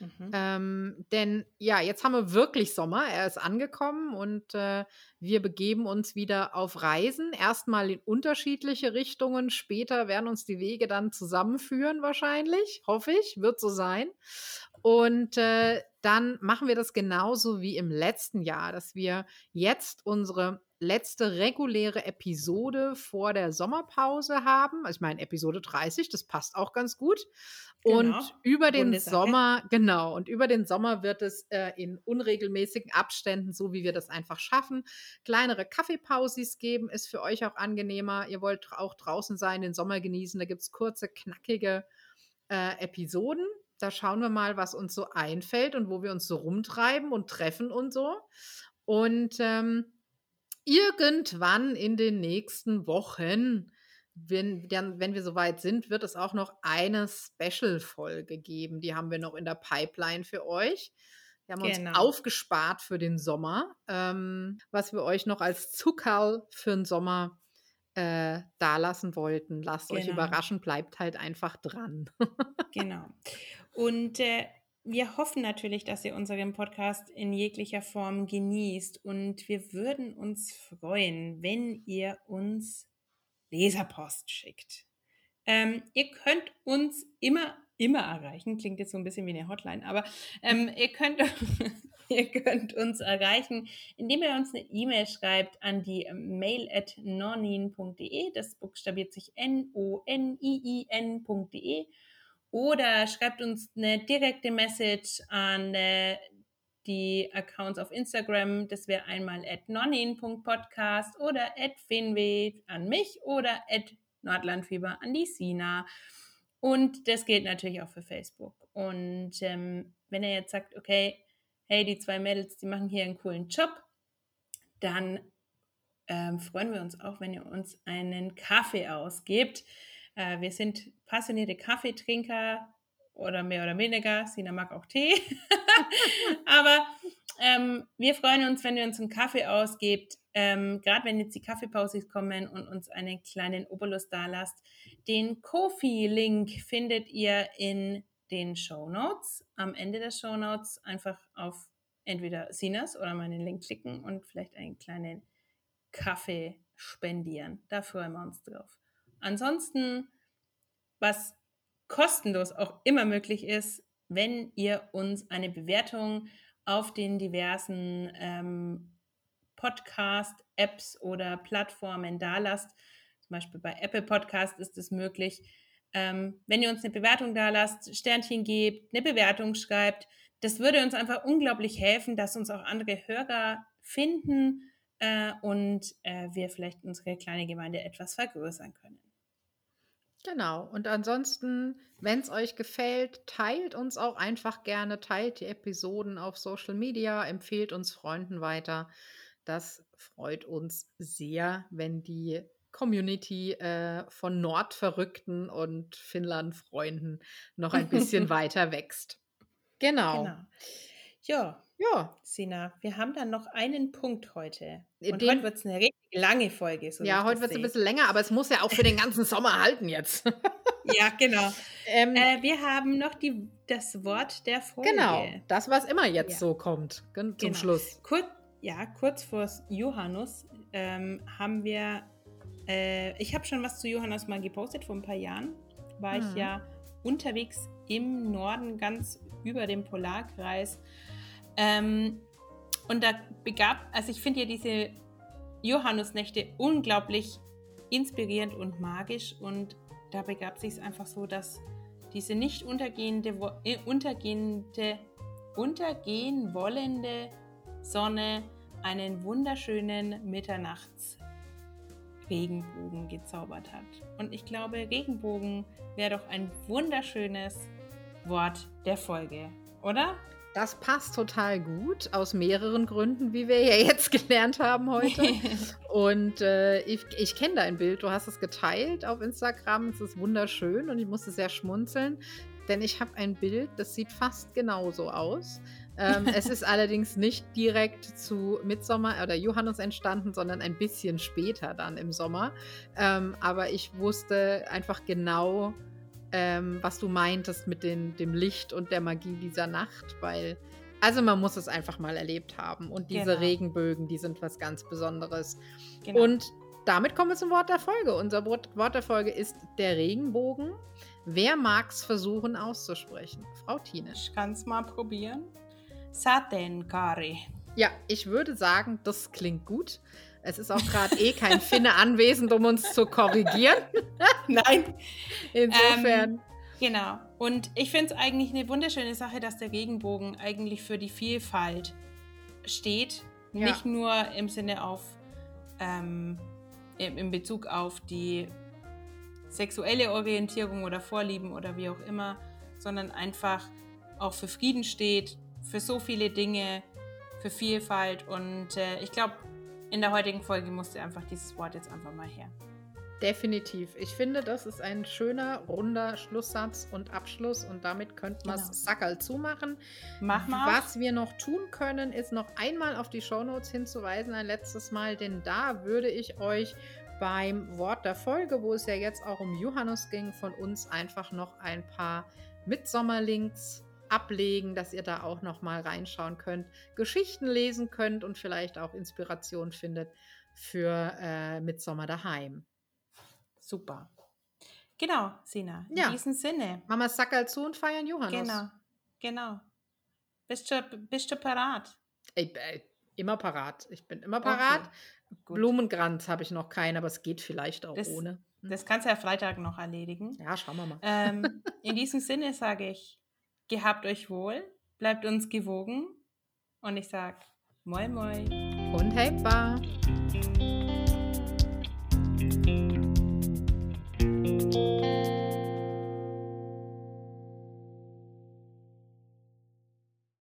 Mhm. Ähm, denn ja, jetzt haben wir wirklich Sommer. Er ist angekommen und äh, wir begeben uns wieder auf Reisen. Erstmal in unterschiedliche Richtungen. Später werden uns die Wege dann zusammenführen, wahrscheinlich. Hoffe ich, wird so sein. Und äh, dann machen wir das genauso wie im letzten Jahr, dass wir jetzt unsere letzte reguläre Episode vor der Sommerpause haben. Also ich meine, Episode 30, das passt auch ganz gut. Genau. Und über den Sommer, genau, und über den Sommer wird es äh, in unregelmäßigen Abständen, so wie wir das einfach schaffen, kleinere Kaffeepausis geben. Ist für euch auch angenehmer. Ihr wollt auch draußen sein, den Sommer genießen. Da gibt es kurze, knackige äh, Episoden. Da schauen wir mal, was uns so einfällt und wo wir uns so rumtreiben und treffen und so. Und ähm, irgendwann in den nächsten Wochen, wenn, dann, wenn wir soweit sind, wird es auch noch eine Special-Folge geben. Die haben wir noch in der Pipeline für euch. Wir haben genau. uns aufgespart für den Sommer, ähm, was wir euch noch als Zuckerl für den Sommer äh, da lassen wollten. Lasst genau. euch überraschen, bleibt halt einfach dran. genau. Und äh, wir hoffen natürlich, dass ihr unseren Podcast in jeglicher Form genießt. Und wir würden uns freuen, wenn ihr uns Leserpost schickt. Ähm, ihr könnt uns immer, immer erreichen, klingt jetzt so ein bisschen wie eine Hotline, aber ähm, ihr, könnt, ihr könnt uns erreichen, indem ihr uns eine E-Mail schreibt an die mail at nonin.de, das buchstabiert sich N-O-N-I-I-N.de oder schreibt uns eine direkte Message an äh, die Accounts auf Instagram. Das wäre einmal at nonin.podcast oder at finwe an mich oder at Nordlandfieber an die Sina. Und das gilt natürlich auch für Facebook. Und ähm, wenn ihr jetzt sagt, okay, hey, die zwei Mädels, die machen hier einen coolen Job, dann ähm, freuen wir uns auch, wenn ihr uns einen Kaffee ausgebt. Äh, wir sind passionierte Kaffeetrinker oder mehr oder weniger. Sina mag auch Tee. Aber ähm, wir freuen uns, wenn ihr uns einen Kaffee ausgebt. Ähm, Gerade wenn jetzt die Kaffeepauses kommen und uns einen kleinen Obolus da lasst. Den Kofi-Link findet ihr in den Show Notes. Am Ende der Show Notes einfach auf entweder Sinas oder meinen Link klicken und vielleicht einen kleinen Kaffee spendieren. Da freuen wir uns drauf. Ansonsten, was kostenlos auch immer möglich ist, wenn ihr uns eine Bewertung auf den diversen ähm, Podcast-Apps oder Plattformen dalasst. Zum Beispiel bei Apple Podcast ist es möglich. Ähm, wenn ihr uns eine Bewertung dalasst, Sternchen gebt, eine Bewertung schreibt, das würde uns einfach unglaublich helfen, dass uns auch andere Hörer finden äh, und äh, wir vielleicht unsere kleine Gemeinde etwas vergrößern können. Genau. Und ansonsten, wenn es euch gefällt, teilt uns auch einfach gerne, teilt die Episoden auf Social Media, empfehlt uns Freunden weiter. Das freut uns sehr, wenn die Community äh, von Nordverrückten und Finnland-Freunden noch ein bisschen weiter wächst. Genau. genau. Ja, ja. Sina, wir haben dann noch einen Punkt heute. Und Den, heute wird es eine richtig lange Folge. So ja, heute wird es ein bisschen länger, aber es muss ja auch für den ganzen Sommer halten jetzt. ja, genau. Ähm, äh, wir haben noch die, das Wort der Folge. Genau, das, was immer jetzt ja. so kommt, zum genau. Schluss. Kur ja, kurz vor Johannes ähm, haben wir, äh, ich habe schon was zu Johannes mal gepostet vor ein paar Jahren. War hm. ich ja unterwegs im Norden, ganz über dem Polarkreis ähm, und da begab, also ich finde ja diese Johannesnächte unglaublich inspirierend und magisch und da begab sich es einfach so, dass diese nicht untergehende, äh, untergehende, untergehen wollende Sonne einen wunderschönen Mitternachtsregenbogen gezaubert hat. Und ich glaube, Regenbogen wäre doch ein wunderschönes Wort der Folge, oder? Das passt total gut, aus mehreren Gründen, wie wir ja jetzt gelernt haben heute. und äh, ich, ich kenne dein Bild, du hast es geteilt auf Instagram, es ist wunderschön und ich musste sehr schmunzeln, denn ich habe ein Bild, das sieht fast genauso aus. Ähm, es ist allerdings nicht direkt zu Mitsommer oder Johannes entstanden, sondern ein bisschen später dann im Sommer. Ähm, aber ich wusste einfach genau, ähm, was du meintest mit den, dem Licht und der Magie dieser Nacht, weil, also man muss es einfach mal erlebt haben. Und diese Genau. Regenbögen, die sind was ganz Besonderes. Genau. Und damit kommen wir zum Wort der Folge. Unser Wort, der Folge ist der Regenbogen. Wer mag's versuchen auszusprechen? Frau Tine. ich kann es mal probieren. Satenkari. Ja, ich würde sagen, das klingt gut. Es ist auch gerade eh kein Finne anwesend, um uns zu korrigieren. Nein. Insofern. Genau. Und ich finde es eigentlich eine wunderschöne Sache, dass der Regenbogen eigentlich für die Vielfalt steht. Ja. Nicht nur im Sinne auf, ähm, in Bezug auf die sexuelle Orientierung oder Vorlieben oder wie auch immer, sondern einfach auch für Frieden steht, für so viele Dinge, für Vielfalt. Und äh, ich glaube, in der heutigen Folge musste einfach dieses Wort jetzt einfach mal her. Definitiv. Ich finde, das ist ein schöner, runder Schlusssatz und Abschluss und damit könnten wir es Genau. Sackerl zumachen. Mach mal. Was wir noch tun können, ist noch einmal auf die Shownotes hinzuweisen, ein letztes Mal, denn da würde ich euch beim Wort der Folge, wo es ja jetzt auch um Johannes ging, von uns einfach noch ein paar Mitsommerlinks ablegen, dass ihr da auch noch mal reinschauen könnt, Geschichten lesen könnt und vielleicht auch Inspiration findet für äh, Mitsommer daheim. Super. Genau, Sina. In Ja. diesem Sinne. Mama Sackerl zu und feiern Johannes. Genau, genau. Bist du, bist du parat? Ey, äh, immer parat. Ich bin immer parat. Okay, gut. Blumenkranz habe ich noch keinen, aber es geht vielleicht auch Das- ohne. Das kannst du ja Freitag noch erledigen. Ja, schauen wir mal. Ähm, in diesem Sinne sage ich, gehabt euch wohl, bleibt uns gewogen und ich sage, moi moi. Und hey, Bar. Tschüss.